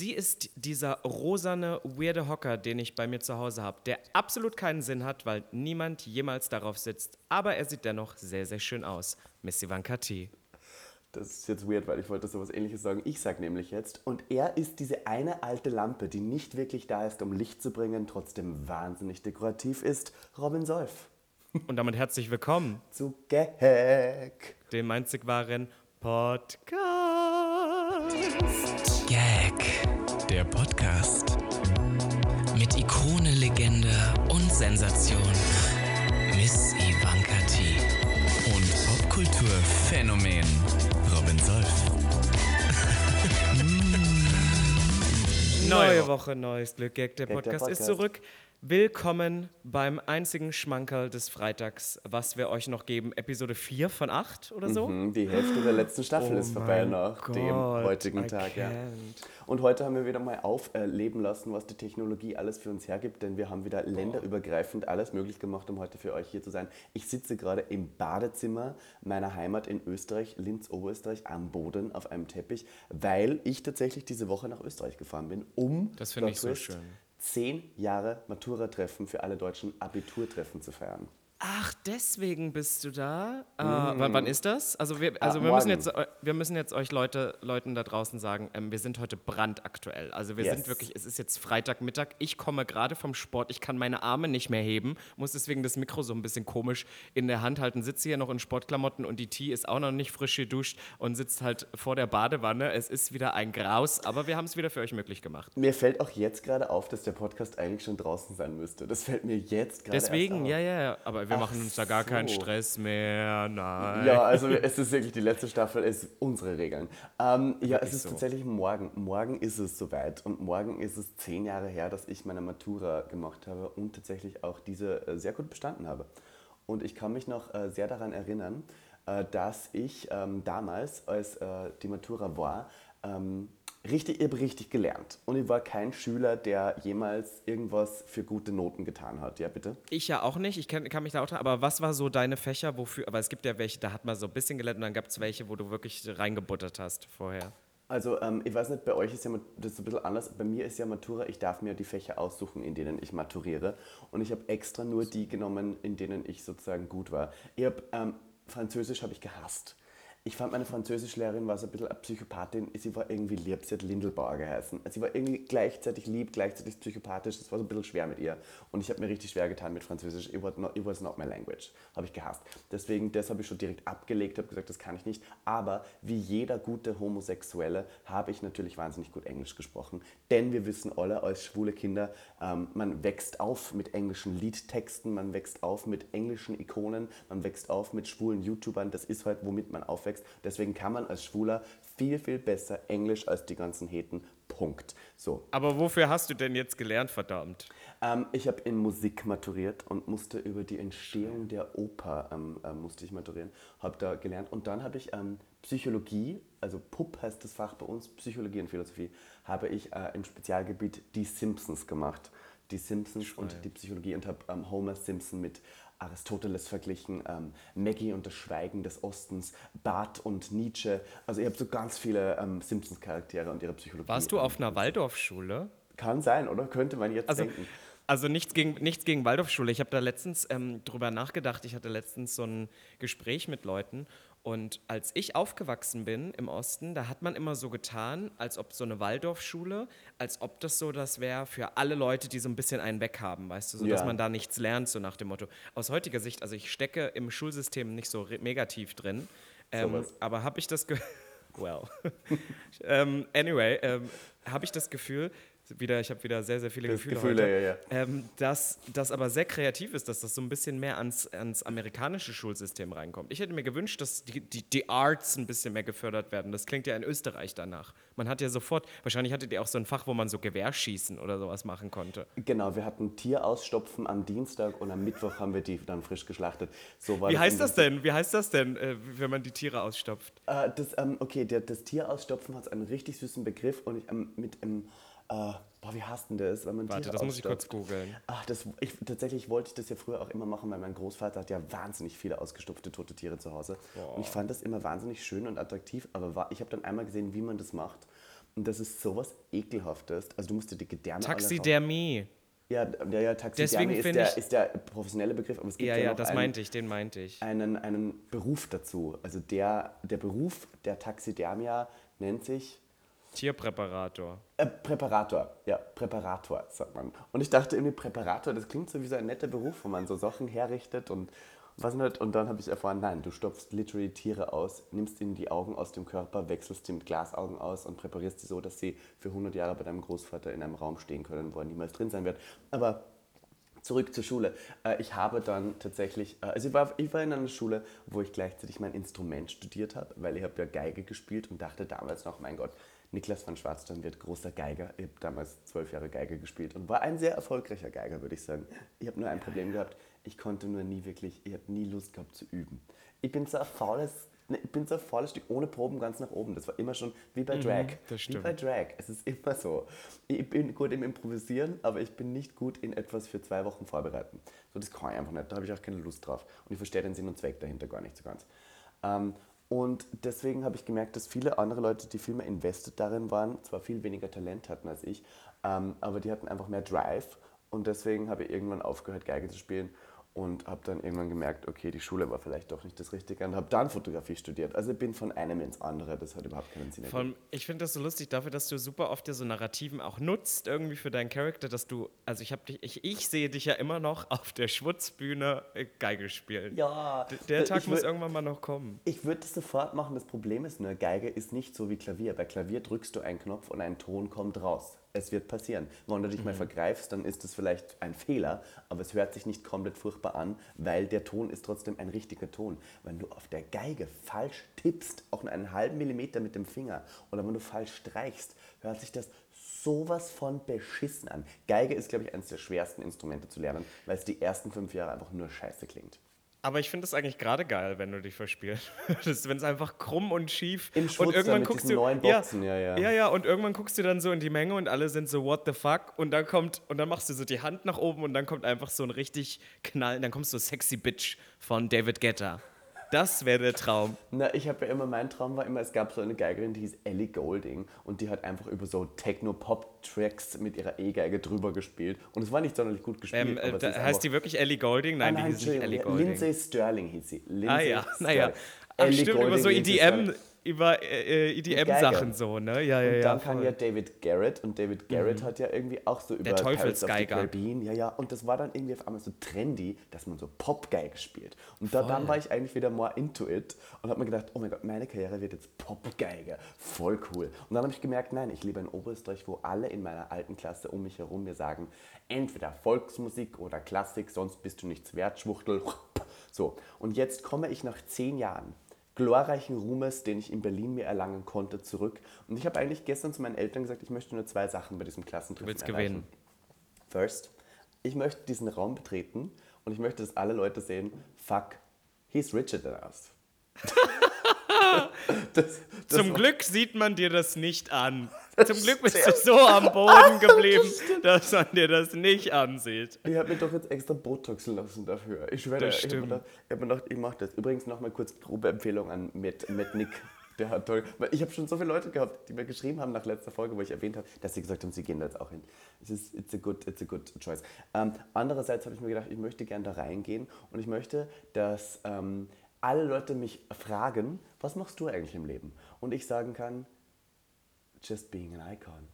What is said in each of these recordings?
Sie ist dieser rosane, weirde Hocker, den ich bei mir zu Hause habe, der absolut keinen Sinn hat, weil niemand jemals darauf sitzt. Aber er sieht dennoch sehr, sehr schön aus. Miss Ivanka T. Das ist jetzt weird, weil ich wollte sowas ähnliches sagen. Ich sage nämlich jetzt, und er ist diese eine alte Lampe, die nicht wirklich da ist, um Licht zu bringen, trotzdem wahnsinnig dekorativ ist, Robin Solf. Und damit herzlich willkommen zu Gag, dem einzig wahren Podcast. Gag, der Podcast. Mit Ikone, Legende und Sensation. Miss Ivanka T. Und Popkulturphänomen Robin Solf. Neue Woche, neues Glück. Gag, der Gag, der Podcast ist zurück. Willkommen beim einzigen Schmankerl des Freitags, was wir euch noch geben. Episode 4 von 8 oder so? Hm, Die Hälfte der letzten Staffel Oh ist vorbei nach dem Gott, heutigen I Tag. Ja. Und heute haben wir wieder mal aufleben lassen, was die Technologie alles für uns hergibt, denn wir haben wieder länderübergreifend alles möglich gemacht, um heute für euch hier zu sein. Ich sitze gerade im Badezimmer meiner Heimat in Österreich, Linz, Oberösterreich, am Boden auf einem Teppich, weil ich tatsächlich diese Woche nach Österreich gefahren bin, um Das finde ich so schön. Zehn Jahre Matura-Treffen für alle Deutschen Abiturtreffen zu feiern. Ach, deswegen bist du da? Äh, wann, wann ist das? Also wir, also Ah, wir, müssen jetzt, äh, wir müssen jetzt euch Leute, Leuten da draußen sagen, ähm, wir sind heute brandaktuell. Also wir Yes. sind wirklich, es ist jetzt Freitagmittag, ich komme gerade vom Sport, ich kann meine Arme nicht mehr heben, muss deswegen das Mikro so ein bisschen komisch in der Hand halten, sitze hier noch in Sportklamotten und die Tee ist auch noch nicht frisch geduscht und sitzt halt vor der Badewanne. Es ist wieder ein Graus, aber wir haben es wieder für euch möglich gemacht. Mir fällt auch jetzt gerade auf, dass der Podcast eigentlich schon draußen sein müsste. Das fällt mir jetzt gerade Deswegen, erst auf. ja, ja, ja, aber wir Ach machen uns da gar keinen so. Stress mehr, nein. Ja, also es ist wirklich die letzte Staffel, ist unsere Regeln. Ähm, ja, es ist so. tatsächlich morgen. Morgen ist es soweit und morgen ist es zehn Jahre her, dass ich meine Matura gemacht habe und tatsächlich auch diese äh, sehr gut bestanden habe. Und ich kann mich noch äh, sehr daran erinnern, äh, dass ich ähm, damals, als die Matura war, ähm, richtig, ich habe richtig gelernt. Und ich war kein Schüler, der jemals irgendwas für gute Noten getan hat. Ja, bitte? Ich ja auch nicht, ich kann, kann mich da auch dran, aber was war so deine Fächer, wofür, aber es gibt ja welche, da hat man so ein bisschen gelernt und dann gab es welche, wo du wirklich reingebuttert hast vorher. Also ähm, ich weiß nicht, bei euch ist ja das ein bisschen anders. Bei mir ist ja Matura, ich darf mir die Fächer aussuchen, in denen ich maturiere. Und ich habe extra nur die genommen, in denen ich sozusagen gut war. Ich hab, ähm, Französisch habe ich gehasst. Ich fand meine Französischlehrerin war so ein bisschen eine Psychopathin. Sie war irgendwie lieb, sie hat Lindelbauer geheißen. Sie war irgendwie gleichzeitig lieb, gleichzeitig psychopathisch. Das war so ein bisschen schwer mit ihr. Und ich habe mir richtig schwer getan mit Französisch. It was not, it was not my language. Habe ich gehasst. Deswegen, das habe ich schon direkt abgelegt, habe gesagt, das kann ich nicht. Aber wie jeder gute Homosexuelle habe ich natürlich wahnsinnig gut Englisch gesprochen. Denn wir wissen alle als schwule Kinder, ähm, man wächst auf mit englischen Liedtexten, man wächst auf mit englischen Ikonen, man wächst auf mit schwulen YouTubern. Das ist halt, womit man aufwächst. Deswegen kann man als Schwuler viel, viel besser Englisch als die ganzen Heten. Punkt. So, Aber wofür hast du denn jetzt gelernt, verdammt? ähm, ich habe in Musik maturiert und musste über die Entstehung der Oper ähm, ähm, musste ich maturieren, habe da gelernt und dann habe ich ähm, Psychologie, also PUP heißt das Fach bei uns, Psychologie und Philosophie, habe ich äh, im Spezialgebiet die Simpsons gemacht. Die Simpsons und die Psychologie und habe ähm, Homer Simpson mit Aristoteles verglichen, ähm, Maggie und das Schweigen des Ostens, Barth und Nietzsche. Also ich habe so ganz viele ähm, Simpsons-Charaktere und ihre Psychologie. Warst du auf einer Waldorfschule? Kann sein, oder? Könnte man jetzt Also, denken. also nichts gegen, nichts gegen Waldorfschule. Ich habe da letztens ähm, drüber nachgedacht. Ich hatte letztens so ein Gespräch mit Leuten. Und als ich aufgewachsen bin im Osten, da hat man immer so getan, als ob so eine Waldorfschule, als ob das so das wäre für alle Leute, die so ein bisschen einen weg haben, weißt du, so dass Ja. man da nichts lernt, so nach dem Motto. Aus heutiger Sicht, also ich stecke im Schulsystem nicht so tief drin, ähm, Sowas. aber habe ich das Ge Well. ähm, anyway, ähm, habe ich das Gefühl, wieder, ich habe wieder sehr, sehr viele Das Gefühle, Gefühle, heute, ja, ja. Ähm, dass das aber sehr kreativ ist, dass das so ein bisschen mehr ans, ans amerikanische Schulsystem reinkommt. Ich hätte mir gewünscht, dass die, die, die Arts ein bisschen mehr gefördert werden. Das klingt ja in Österreich danach. Man hat ja sofort, wahrscheinlich hattet ihr auch so ein Fach, wo man so Gewehrschießen oder sowas machen konnte. Genau, wir hatten Tierausstopfen am Dienstag und am Mittwoch haben wir die dann frisch geschlachtet. So Wie heißt das denn? Wie heißt das denn, äh, wenn man die Tiere ausstopft? Äh, das, ähm, okay, der, das Tierausstopfen hat einen richtig süßen Begriff und ich, ähm, mit einem, äh, boah, wie heißt denn das? Wenn man Warte, Tiere das muss ich kurz googeln. Ach, das, ich, tatsächlich wollte ich das ja früher auch immer machen, weil mein Großvater hat ja wahnsinnig viele ausgestopfte tote Tiere zu Hause. Und ich fand das immer wahnsinnig schön und attraktiv, aber war, ich habe dann einmal gesehen, wie man das macht. Und das ist sowas Ekelhaftes. Also du musst dir die Gedärme Taxidermie. Ja, ja, ja Taxidermie ist der, ist der professionelle Begriff, aber es gibt Ja, ja, ja, das einen, meinte ich, den meinte ich. einen, einen Beruf dazu. Also der, der Beruf der Taxidermia nennt sich Tierpräparator. äh, Präparator. Ja, Präparator, sagt man. Und ich dachte irgendwie, Präparator, das klingt so wie so ein netter Beruf, wo man so Sachen herrichtet und was nicht. Und dann habe ich erfahren, nein, du stopfst literally Tiere aus, nimmst ihnen die Augen aus dem Körper, wechselst die mit Glasaugen aus und präparierst sie so, dass sie für 100 Jahre bei deinem Großvater in einem Raum stehen können, wo er niemals drin sein wird. Aber Zurück zur Schule. Äh, Ich habe dann tatsächlich, äh, also ich war, ich war in einer Schule, wo ich gleichzeitig mein Instrument studiert habe, weil ich habe ja Geige gespielt und dachte damals noch, mein Gott, Niklas van Schwarzstein wird großer Geiger. Ich habe damals zwölf Jahre Geige gespielt und war ein sehr erfolgreicher Geiger, würde ich sagen. Ich habe nur ein Problem gehabt, ich konnte nur nie wirklich, ich habe nie Lust gehabt zu üben. Ich bin so ein faules, ne, ich bin so ein faules Stück ohne Proben ganz nach oben. Das war immer schon wie bei Drag. das wie stimmt. bei Drag. Es ist immer so. Ich bin gut im Improvisieren, aber ich bin nicht gut in etwas für zwei Wochen vorbereiten. So, das kann ich einfach nicht. Da habe ich auch keine Lust drauf. Und ich verstehe den Sinn und Zweck dahinter gar nicht so ganz. Ähm, und deswegen habe ich gemerkt, dass viele andere Leute, die viel mehr invested darin waren, zwar viel weniger Talent hatten als ich, ähm, aber die hatten einfach mehr Drive. Und deswegen habe ich irgendwann aufgehört, Geige zu spielen und habe dann irgendwann gemerkt, okay, die Schule war vielleicht doch nicht das Richtige und habe dann Fotografie studiert. Also ich bin von einem ins andere, das hat überhaupt keinen Sinn allem, ich finde das so lustig dafür, dass du super oft ja so Narrativen auch nutzt, irgendwie für deinen Charakter, dass du, also ich habe dich, ich, ich sehe dich ja immer noch auf der Schwutzbühne äh, Geige spielen. Ja, D- Der Tag ich muss irgendwann mal noch kommen. Ich würde das sofort machen. Das Problem ist nur, Geige ist nicht so wie Klavier. Bei Klavier drückst du einen Knopf und ein Ton kommt raus. Es wird passieren. Wenn du dich mal vergreifst, dann ist das vielleicht ein Fehler, aber es hört sich nicht komplett furchtbar an, weil der Ton ist trotzdem ein richtiger Ton. Wenn du auf der Geige falsch tippst, auch nur einen halben Millimeter mit dem Finger, oder wenn du falsch streichst, hört sich das sowas von beschissen an. Geige ist, glaube ich, eines der schwersten Instrumente zu lernen, weil es die ersten fünf Jahre einfach nur scheiße klingt. Aber ich finde es eigentlich gerade geil, wenn du dich verspielst. wenn es einfach krumm und schief Im Schwutz und irgendwann guckst du neuen Boxen, ja, ja. ja, ja, und irgendwann guckst du dann so in die Menge und alle sind so what the fuck und dann kommt und dann machst du so die Hand nach oben und dann kommt einfach so ein richtig Knall, dann kommst du sexy bitch von David Guetta. Das wäre der Traum. Na, ich habe ja immer, mein Traum war immer, es gab so eine Geigerin, die hieß Ellie Golding und die hat einfach über so Techno-Pop-Tracks mit ihrer E-Geige drüber gespielt und es war nicht sonderlich gut gespielt. Ähm, äh, heißt einfach- die wirklich Ellie Golding? Nein, Ah, die hieß nicht Ellie Golding. Lindsay Sterling hieß sie. Lindsay ah ja, naja. Ach stimmt, über Goulding, so EDM. Über äh, EDM-Sachen so, ne? Ja, ja, Und ja. dann kam voll. Mhm. ja David Garrett und David Garrett hat ja irgendwie auch so über the Teufelsgeiger. Ja, ja, und das war dann irgendwie auf einmal so trendy, dass man so Popgeige spielt. Und da, dann war ich eigentlich wieder more into it und habe mir gedacht, oh mein Gott, meine Karriere wird jetzt Popgeige, voll cool. Und dann habe ich gemerkt, nein, ich lebe in Oberösterreich, wo alle in meiner alten Klasse um mich herum mir sagen, entweder Volksmusik oder Klassik, sonst bist du nichts wert, Schwuchtel. So, und jetzt komme ich nach zehn Jahren glorreichen Ruhmes, den ich in Berlin mir erlangen konnte, zurück. Und ich habe eigentlich gestern zu meinen Eltern gesagt, ich möchte nur zwei Sachen bei diesem Klassentreffen willst erreichen. gewinnen. First, ich möchte diesen Raum betreten und ich möchte, dass alle Leute sehen, fuck, he's richer than us. das, das Zum Glück sieht man dir das nicht an. Zum Glück bist du so am Boden geblieben, dass man dir das nicht ansieht. Ich habe mir doch jetzt extra Botoxen lassen dafür. Ich schwöre, Das ich habe mir gedacht, ich, hab mir gedacht, ich mache das. Übrigens nochmal kurz Probeempfehlung an Matt, Matt Nick. Der hat toll. Ich habe schon so viele Leute gehabt, die mir geschrieben haben nach letzter Folge, wo ich erwähnt habe, dass sie gesagt haben, sie gehen da jetzt auch hin. Es ist it's a good, it's a good choice. Ähm, andererseits habe ich mir gedacht, ich möchte gerne da reingehen und ich möchte, dass ähm, alle Leute mich fragen, was machst du eigentlich im Leben? Und ich sagen kann, just being an icon.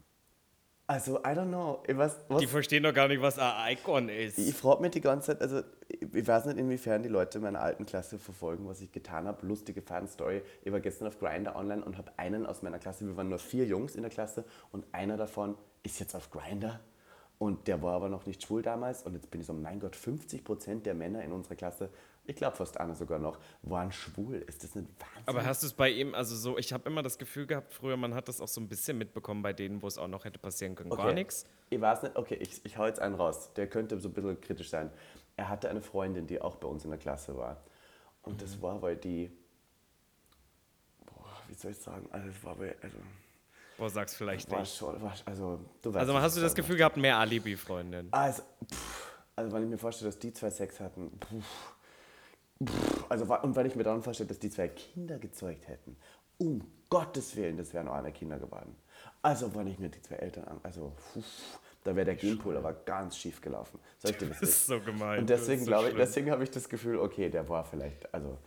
Also, I don't know. Weiß, was, Die verstehen doch gar nicht, was ein Icon ist. ich frage mich die ganze Zeit, also ich weiß nicht, inwiefern die Leute meiner alten Klasse verfolgen, was ich getan habe. Lustige Fan-Story. Ich war gestern auf Grinder online und habe einen aus meiner Klasse, wir waren nur vier Jungs in der Klasse und einer davon ist jetzt auf Grinder und der war aber noch nicht schwul damals und jetzt bin ich so, mein Gott, 50% der Männer in unserer Klasse, ich glaube fast einer sogar noch, waren schwul. Ist das nicht Wahnsinn? Aber hast du es bei ihm, also so, ich habe immer das Gefühl gehabt, früher, man hat das auch so ein bisschen mitbekommen bei denen, wo es auch noch hätte passieren können. Gar nichts. Ich weiß nicht, okay, ich, ich hau jetzt einen raus. Der könnte so ein bisschen kritisch sein. Er hatte eine Freundin, die auch bei uns in der Klasse war. Und Mhm. das war, weil die. Boah, wie soll ich sagen? Also, es war, weil, also, Boah, sag's vielleicht war nicht. schon. War, also, du weißt, Also hast du das Gefühl gehabt, mehr Alibi-Freundin? also, pff, also wenn ich mir vorstelle, dass die zwei Sex hatten, pff, pff, also und wenn ich mir dann vorstelle, dass die zwei Kinder gezeugt hätten, um Gottes Willen, das wären auch eine Kinder geworden. Also, wenn ich mir die zwei Eltern an, also, puh, da wäre der Genpool aber ganz schief gelaufen. Soll ich dir das Das ist so gemein. Und deswegen so glaube ich, deswegen habe ich das Gefühl, okay, der war vielleicht, also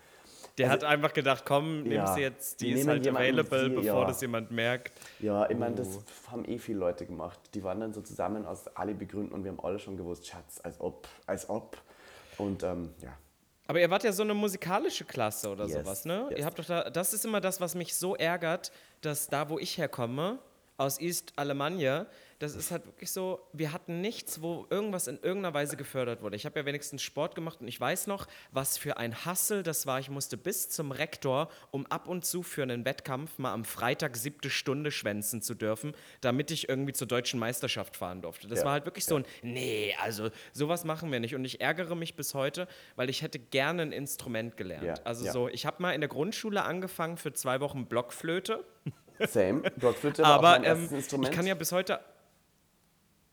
Der also- hat einfach gedacht, komm, nimm Ja, sie jetzt, die ist halt available, bevor ja. das jemand merkt. Ja, ich meine, das Oh. haben eh viele Leute gemacht. Die waren dann so zusammen aus Alibi-Gründen und wir haben alle schon gewusst, Schatz, als ob, als ob. Und ähm, ja, Aber ihr wart ja so eine musikalische Klasse oder Yes, sowas, ne? yes. Ihr habt doch da, das ist immer das, was mich so ärgert, dass da, wo ich herkomme, aus East Alemannia, das ist halt wirklich so, wir hatten nichts, wo irgendwas in irgendeiner Weise gefördert wurde. Ich habe ja wenigstens Sport gemacht und ich weiß noch, was für ein Hassel das war. Ich musste bis zum Rektor, um ab und zu für einen Wettkampf mal am Freitag siebte Stunde schwänzen zu dürfen, damit ich irgendwie zur deutschen Meisterschaft fahren durfte. Das Ja, war halt wirklich so ein, nee, also sowas machen wir nicht. Und ich ärgere mich bis heute, weil ich hätte gerne ein Instrument gelernt. Ja, also ja. so, ich habe mal in der Grundschule angefangen für zwei Wochen Blockflöte. same. Blockflöte war auch Aber mein ähm, erstes ich Instrument. kann ja bis heute.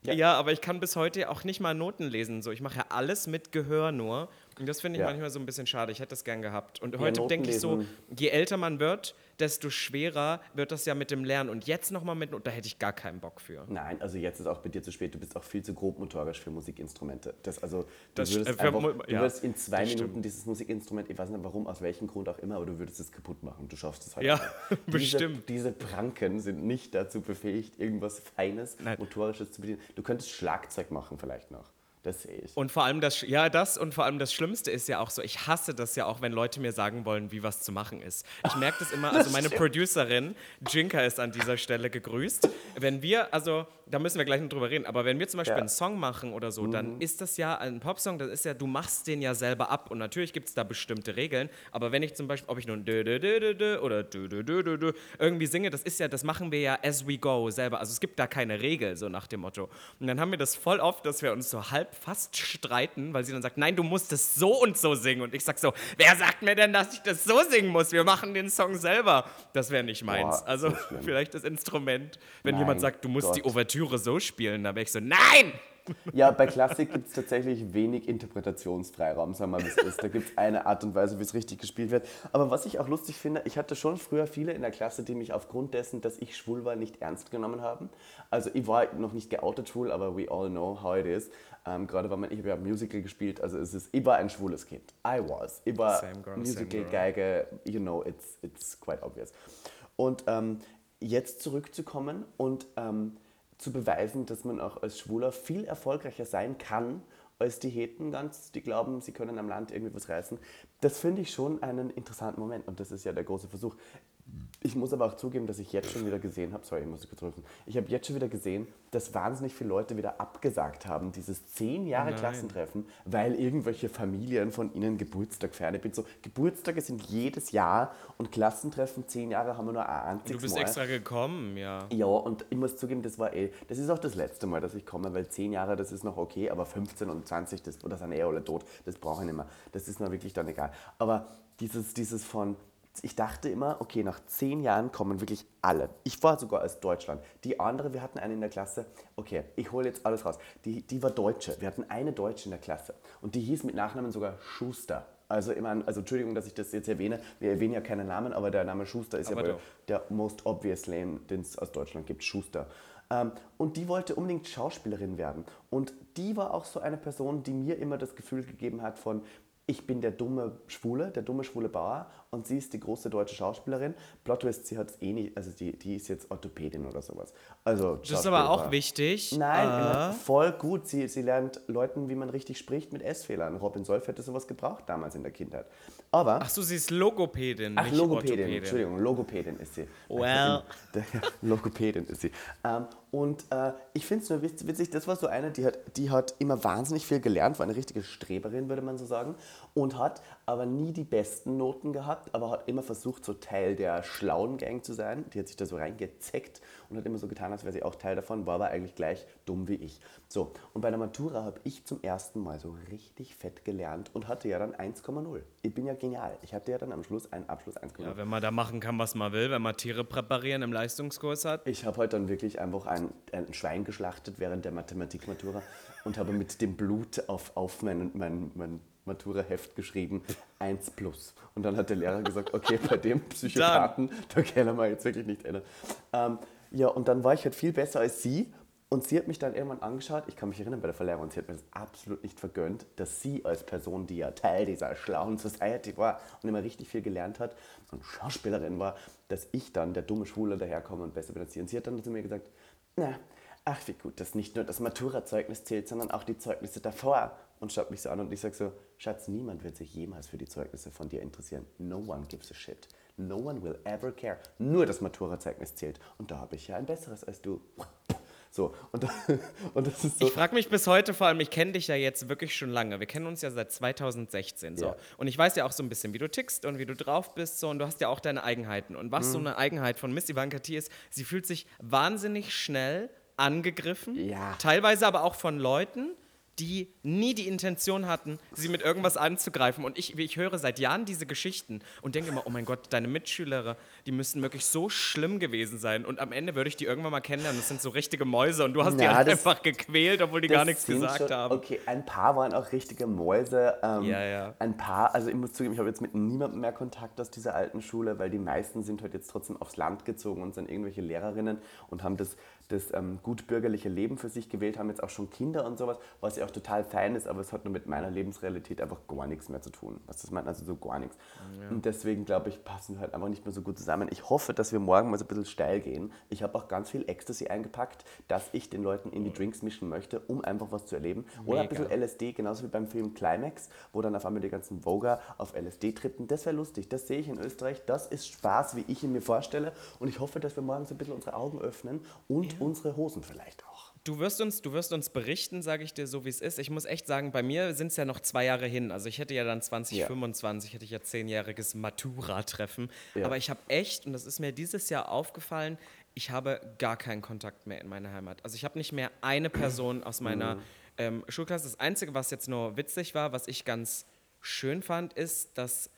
Ja. Ja. aber ich kann bis heute auch nicht mal Noten lesen. So, ich mache ja alles mit Gehör nur. Und das finde ich Ja. manchmal so ein bisschen schade. Ich hätte das gern gehabt. Und heute Noten denke ich so, je älter man wird, desto schwerer wird das ja mit dem Lernen. Und jetzt nochmal mit, da hätte ich gar keinen Bock für. Nein, also jetzt ist auch bei dir zu spät. Du bist auch viel zu grobmotorisch für Musikinstrumente. Das, also, du Das würdest, st- äh, einfach, du ja, würdest in zwei Minuten stimmt. dieses Musikinstrument, ich weiß nicht warum, aus welchem Grund auch immer, aber du würdest es kaputt machen. Du schaffst es halt. Ja, diese, bestimmt. Diese Pranken sind nicht dazu befähigt, irgendwas Feines, Nein. Motorisches zu bedienen. Du könntest Schlagzeug machen vielleicht noch. Das sehe ich. Und vor allem das, ja, das und vor allem das Schlimmste ist ja auch so, ich hasse das ja auch, wenn Leute mir sagen wollen, wie was zu machen ist. Ich merke das immer, also meine Producerin, Jinka ist an dieser Stelle gegrüßt. Wenn wir, also, da müssen wir gleich noch drüber reden, aber wenn wir zum Beispiel Ja. einen Song machen oder so, dann ist das ja ein Popsong, das ist ja, du machst den ja selber ab und natürlich gibt es da bestimmte Regeln, aber wenn ich zum Beispiel, ob ich dö oder irgendwie singe, das ist ja, das machen wir ja as we go selber. Also es gibt da keine Regel, so nach dem Motto. Und dann haben wir das voll oft, dass wir uns so halb fast streiten, weil sie dann sagt, nein, du musst es so und so singen. Und ich sag so, wer sagt mir denn, dass ich das so singen muss? Wir machen den Song selber. Das wäre nicht meins. Boah, also so vielleicht das Instrument. Wenn Mein jemand sagt, du musst die Gott. Ouvertüre so spielen, dann wäre ich so, nein! Ja, bei Klassik gibt es tatsächlich wenig Interpretationsfreiraum, sagen wir mal, wie ist. Da gibt es eine Art und Weise, wie es richtig gespielt wird. Aber was ich auch lustig finde, ich hatte schon früher viele in der Klasse, die mich aufgrund dessen, dass ich schwul war, nicht ernst genommen haben. Also ich war noch nicht geoutet schwul, aber we all know how it is. Ähm, Gerade weil man, ich habe ja Musical gespielt, also es ist, ich war ein schwules Kind. I was. Ich war Same girl, Musical. Geige, you know, it's, it's quite obvious. Und ähm, jetzt zurückzukommen und ähm, zu beweisen, dass man auch als Schwuler viel erfolgreicher sein kann, als die Heten ganz, die glauben, sie können am Land irgendwie was reißen. Das finde ich schon einen interessanten Moment und das ist ja der große Versuch. Ich muss aber auch zugeben, dass ich jetzt schon wieder gesehen habe, sorry, ich muss kurz rufen, ich habe jetzt schon wieder gesehen, dass wahnsinnig viele Leute wieder abgesagt haben, dieses zehn Jahre Nein. Klassentreffen, weil irgendwelche Familien von ihnen Geburtstag feiern. Ich bin so, Geburtstage sind jedes Jahr und Klassentreffen zehn Jahre haben wir nur ein einziges Du bist Mal. extra gekommen, ja. Ja, und ich muss zugeben, das war eh, das ist auch das letzte Mal, dass ich komme, weil 10 Jahre, das ist noch okay, aber 15 und 20, das, das sind eh alle tot, das brauche ich nicht mehr. Das ist mir wirklich dann egal. Aber dieses, dieses von, ich dachte immer, okay, nach 10 Jahren kommen wirklich alle. Ich war sogar aus Deutschland. Die andere, wir hatten eine in der Klasse, okay, ich hole jetzt alles raus. Die, die war Deutsche, wir hatten eine Deutsche in der Klasse und die hieß mit Nachnamen sogar Schuster. Also, meine, also Entschuldigung, dass ich das jetzt erwähne. Wir erwähnen ja keinen Namen, aber der Name Schuster ist Aber ja wohl der most obvious name, den es aus Deutschland gibt, Schuster. Ähm, und die wollte unbedingt Schauspielerin werden. Und die war auch so eine Person, die mir immer das Gefühl gegeben hat von, ich bin der dumme Schwule, der dumme schwule Bauer und sie ist die große deutsche Schauspielerin. Plot Twist, sie hat es eh nicht, also die, die ist jetzt Orthopädin oder sowas. Also Das ist aber auch wichtig. Nein, Äh, voll gut. Sie, sie lernt Leuten, wie man richtig spricht mit S-Fehlern. Robin Solf hätte sowas gebraucht damals in der Kindheit. Aber Ach so, sie ist Logopädin, Ach, Logopädin, Orthopädin. Entschuldigung, Logopädin ist sie. Well. Logopädin ist sie. Ähm, und äh, ich finde es nur witz- witzig, das war so eine, die hat, die hat immer wahnsinnig viel gelernt, war eine richtige Streberin, würde man so sagen, und hat aber nie die besten Noten gehabt, aber hat immer versucht, so Teil der schlauen Gang zu sein. Die hat sich da so reingezeckt und hat immer so getan, als wäre sie auch Teil davon, war aber eigentlich gleich dumm wie ich. So, und bei der Matura habe ich zum ersten Mal so richtig fett gelernt und hatte ja dann 1,0. Ich bin ja genial. Ich hatte ja dann am Schluss einen Abschluss 1,0. Ja, wenn man da machen kann, was man will, wenn man Tiere präparieren im Leistungskurs hat. Ich habe heute dann wirklich einfach ein, ein Schwein geschlachtet während der Mathematikmatura und habe mit dem Blut auf, auf mein, mein, mein Matura-Heft geschrieben, 1 plus. Und dann hat der Lehrer gesagt, okay, bei dem Psychopathen, da können wir jetzt wirklich nicht ändern. Ähm, Ja, und dann war ich halt viel besser als sie. Und sie hat mich dann irgendwann angeschaut, ich kann mich erinnern bei der Verleihung, sie hat mir das absolut nicht vergönnt, dass sie als Person, die ja Teil dieser schlauen Society war und immer richtig viel gelernt hat und Schauspielerin war, dass ich dann, der dumme Schwule, daherkomme und besser bin als sie. Und sie hat dann zu mir gesagt, na, ach wie gut, dass nicht nur das Maturazeugnis zählt, sondern auch die Zeugnisse davor. Und schaut mich so an und ich sage so, Schatz, niemand wird sich jemals für die Zeugnisse von dir interessieren. No one gives a shit. No one will ever care. Nur das Maturazeugnis zählt. Und da habe ich ja ein besseres als du. So, und, und das ist so. Ich frage mich bis heute vor allem, ich kenne dich ja jetzt wirklich schon lange. Wir kennen uns ja seit 2016 so. Ja. Und ich weiß ja auch so ein bisschen, wie du tickst und wie du drauf bist so. Und du hast ja auch deine Eigenheiten. Und was so Mhm. eine Eigenheit von Miss Ivanka T ist, sie fühlt sich wahnsinnig schnell angegriffen. Ja. Teilweise aber auch von Leuten, die nie die Intention hatten, sie mit irgendwas anzugreifen. Und ich, ich höre seit Jahren diese Geschichten und denke immer, oh mein Gott, deine Mitschüler, die müssten wirklich so schlimm gewesen sein. Und am Ende würde ich die irgendwann mal kennenlernen. Das sind so richtige Mäuse und du hast die Na, halt das- einfach gequält, obwohl die gar nichts gesagt schon, haben. Okay, ein paar waren auch richtige Mäuse. Ähm, Ja, ja. Ein paar, also ich muss zugeben, ich habe jetzt mit niemandem mehr Kontakt aus dieser alten Schule, weil die meisten sind halt jetzt trotzdem aufs Land gezogen und sind irgendwelche Lehrerinnen und haben das, das ähm, gutbürgerliche Leben für sich gewählt, haben jetzt auch schon Kinder und sowas, was ja auch total fein ist, aber es hat nur mit meiner Lebensrealität einfach gar nichts mehr zu tun. Was das meint, also so gar nichts. Und deswegen glaube ich, passen halt einfach nicht mehr so gut zusammen. Ich hoffe, dass wir morgen mal so ein bisschen steil gehen. Ich habe auch ganz viel Ecstasy eingepackt, dass ich den Leuten in die Drinks mischen möchte, um einfach was zu erleben. Oder ein bisschen LSD, genauso wie beim Film Climax, wo dann auf einmal die ganzen Voger auf LSD trippten. Das wäre lustig, das sehe ich in Österreich. Das ist Spaß, wie ich ihn mir vorstelle. Und ich hoffe, dass wir morgen so ein bisschen unsere Augen öffnen und unsere Hosen vielleicht auch. Du wirst uns, du wirst uns berichten, sage ich dir so, wie es ist. Ich muss echt sagen, bei mir sind es ja noch zwei Jahre hin. Also ich hätte ja dann 2025, hätte ich ja zehnjähriges Matura-Treffen. Ja. Aber ich habe echt, und das ist mir dieses Jahr aufgefallen, ich habe gar keinen Kontakt mehr in meiner Heimat. Also ich habe nicht mehr eine Person aus meiner ähm, Schulklasse. Das Einzige, was jetzt nur witzig war, was ich ganz schön fand, ist, dass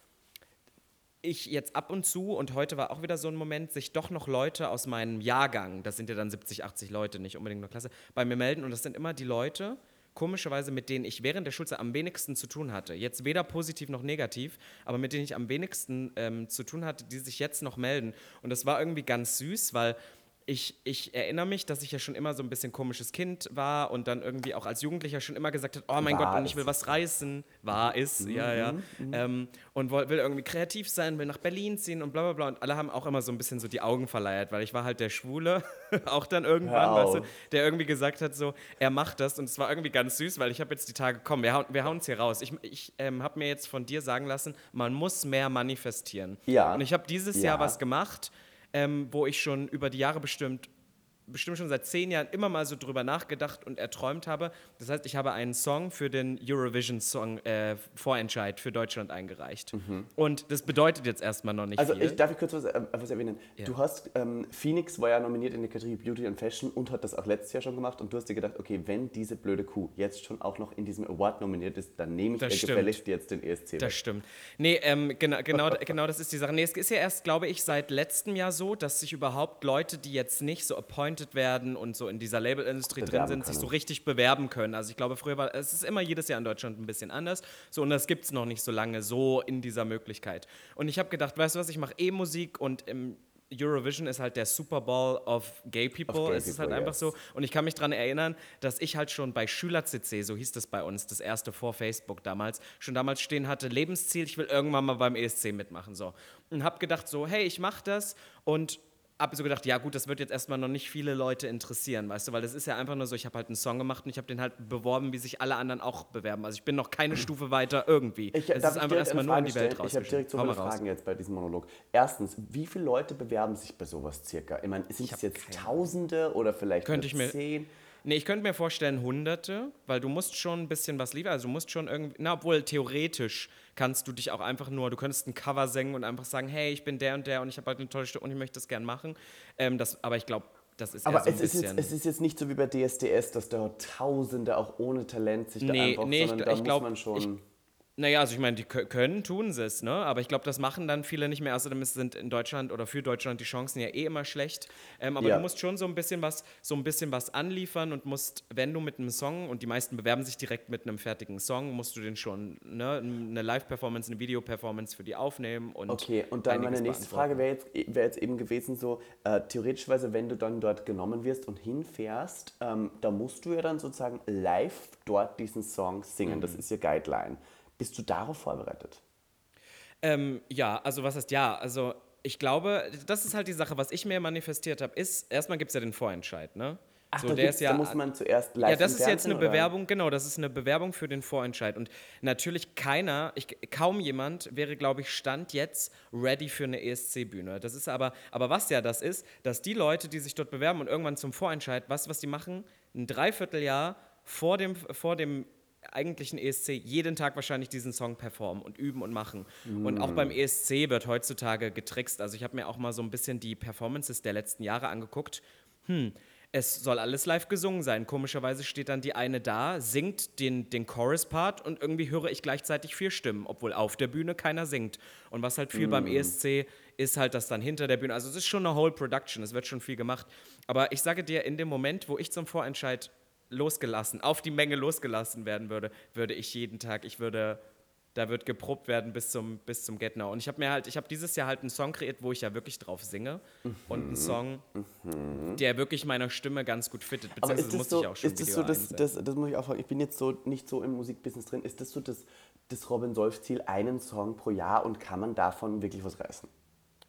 ich jetzt ab und zu, und heute war auch wieder so ein Moment, sich doch noch Leute aus meinem Jahrgang, das sind ja dann 70, 80 Leute, nicht unbedingt nur Klasse, bei mir melden. Und das sind immer die Leute, komischerweise, mit denen ich während der Schulzeit am wenigsten zu tun hatte. Jetzt weder positiv noch negativ, aber mit denen ich am wenigsten ähm, zu tun hatte, die sich jetzt noch melden. Und das war irgendwie ganz süß, weil ich, ich erinnere mich, dass ich ja schon immer so ein bisschen komisches Kind war und dann irgendwie auch als Jugendlicher schon immer gesagt hat, oh mein War Gott, und ich will was reißen. War es, ja, ja. Ähm, und will irgendwie kreativ sein, will nach Berlin ziehen und bla bla bla. Und alle haben auch immer so ein bisschen so die Augen verleiert, weil ich war halt der Schwule, auch dann irgendwann, weißt du, der irgendwie gesagt hat, so, er macht das. Und es war irgendwie ganz süß, weil ich habe jetzt die Tage, komm, wir hauen wir hauen's hier raus. Ich, ich ähm, habe mir jetzt von dir sagen lassen, man muss mehr manifestieren. Ja. Und ich habe dieses Ja. Jahr was gemacht, ähm, wo ich schon über die Jahre bestimmt bestimmt schon seit zehn Jahren immer mal so drüber nachgedacht und erträumt habe. Das heißt, ich habe einen Song für den Eurovision Song äh, Vorentscheid für Deutschland eingereicht. Und das bedeutet jetzt erstmal noch nicht Mhm. Also viel. ich darf ich kurz was, äh, was erwähnen. Ja. Du hast, ähm, Phoenix war ja nominiert in der Kategorie Beauty and Fashion und hat das auch letztes Jahr schon gemacht und du hast dir gedacht, okay, wenn diese blöde Kuh jetzt schon auch noch in diesem Award nominiert ist, dann nehme ich Das ihr gefälligst jetzt den ESC Das stimmt. Nee, ähm, genau, genau, genau das ist die Sache. Nee, es ist ja erst, glaube ich, seit letztem Jahr so, dass sich überhaupt Leute, die jetzt nicht so appointed werden und so in dieser Labelindustrie drin sind, sich können. so richtig bewerben können. Also ich glaube, früher war es ist immer jedes Jahr in Deutschland ein bisschen anders. So, und das gibt es noch nicht so lange so in dieser Möglichkeit. Und ich habe gedacht, weißt du was, ich mache eh Musik und im Eurovision ist halt der Super Bowl of Gay People. Of gay es ist halt people, einfach yes. so. Und ich kann mich daran erinnern, dass ich halt schon bei Schüler-CC, so hieß das bei uns, das erste vor Facebook damals, schon damals stehen hatte, Lebensziel, ich will irgendwann mal beim ESC mitmachen. So. Und hab gedacht so, hey, ich mach das und hab so gedacht, ja gut, das wird jetzt erstmal noch nicht viele Leute interessieren, weißt du, weil das ist ja einfach nur so, ich habe halt einen Song gemacht und ich habe den halt beworben, wie sich alle anderen auch bewerben. Also ich bin noch keine Stufe weiter irgendwie. Ich, es ist einfach erstmal nur in die Welt stellen? Ich habe direkt so viele raus. Fragen jetzt bei diesem Monolog. Erstens, wie viele Leute bewerben sich bei sowas circa? Ich meine, sind es jetzt keine Tausende oder vielleicht Könnte ich mir- zehn? Nee, ich könnte mir vorstellen Hunderte, weil du musst schon ein bisschen was liefern. Also du musst schon irgendwie, na, obwohl theoretisch kannst du dich auch einfach nur, du könntest ein Cover singen und einfach sagen, hey, ich bin der und der und ich habe halt eine tolle Stimme und ich möchte das gern machen. Ähm, das, aber ich glaube, das ist Aber so es, ist jetzt, es ist jetzt nicht so wie bei DSDS, dass da Tausende auch ohne Talent sich da Nee, einfach, nee, ich sondern gl- da ich glaub, muss man schon... Naja, also ich meine, die kö- können, tun sie es, ne? Aber ich glaube, das machen dann viele nicht mehr. Außerdem sind in Deutschland oder für Deutschland die Chancen ja eh immer schlecht. Ähm, aber Ja. du musst schon so ein bisschen was, so ein bisschen was anliefern und musst, wenn du mit einem Song, und die meisten bewerben sich direkt mit einem fertigen Song, musst du den schon, ne, eine Live-Performance, eine Video-Performance für die aufnehmen und. Okay, und dann meine nächste. Frage wäre jetzt, wär jetzt eben gewesen so, äh, theoretischweise, wenn du dann dort genommen wirst und hinfährst, ähm, da musst du ja dann sozusagen live dort diesen Song singen. Mhm. Das ist ja Guideline. Bist du darauf vorbereitet? Ähm, ja, also was heißt ja? Also ich glaube, das ist halt die Sache, was ich mir manifestiert habe, ist, erstmal gibt es ja den Vorentscheid, ne? Ach, so, da, der ist ja da muss man zuerst live Ja, das ist jetzt eine oder? Bewerbung, genau, das ist eine Bewerbung für den Vorentscheid. Und natürlich keiner, ich, kaum jemand wäre, glaube ich, Stand jetzt ready für eine ESC-Bühne. Das ist aber, aber was ja das ist, dass die Leute, die sich dort bewerben und irgendwann zum Vorentscheid, was, was die machen? Ein Dreivierteljahr vor dem, vor dem eigentlichen ESC jeden Tag wahrscheinlich diesen Song performen und üben und machen. Und auch beim ESC wird heutzutage getrickst. Also ich habe mir auch mal so ein bisschen die Performances der letzten Jahre angeguckt. Hm, es soll alles live gesungen sein. Komischerweise steht dann die eine da, singt den, den Chorus-Part und irgendwie höre ich gleichzeitig vier Stimmen, obwohl auf der Bühne keiner singt. Und was halt viel beim ESC ist halt das dann hinter der Bühne. Also es ist schon eine whole Production, es wird schon viel gemacht. Aber ich sage dir, in dem Moment, wo ich zum Vorentscheid losgelassen, auf die Menge losgelassen werden würde, würde ich jeden Tag, ich würde, da wird geprobt werden bis zum, bis zum Get Now. Und ich habe mir halt, ich habe dieses Jahr halt einen Song kreiert, wo ich ja wirklich drauf singe. Und einen Song, der wirklich meiner Stimme ganz gut fittet. Beziehungsweise musste so, ich auch schon ist das, Video so das, das, das muss ich auch fragen, ich bin jetzt so nicht so im Musikbusiness drin, ist das so das, das Robin Solf-Ziel, einen Song pro Jahr und kann man davon wirklich was reißen?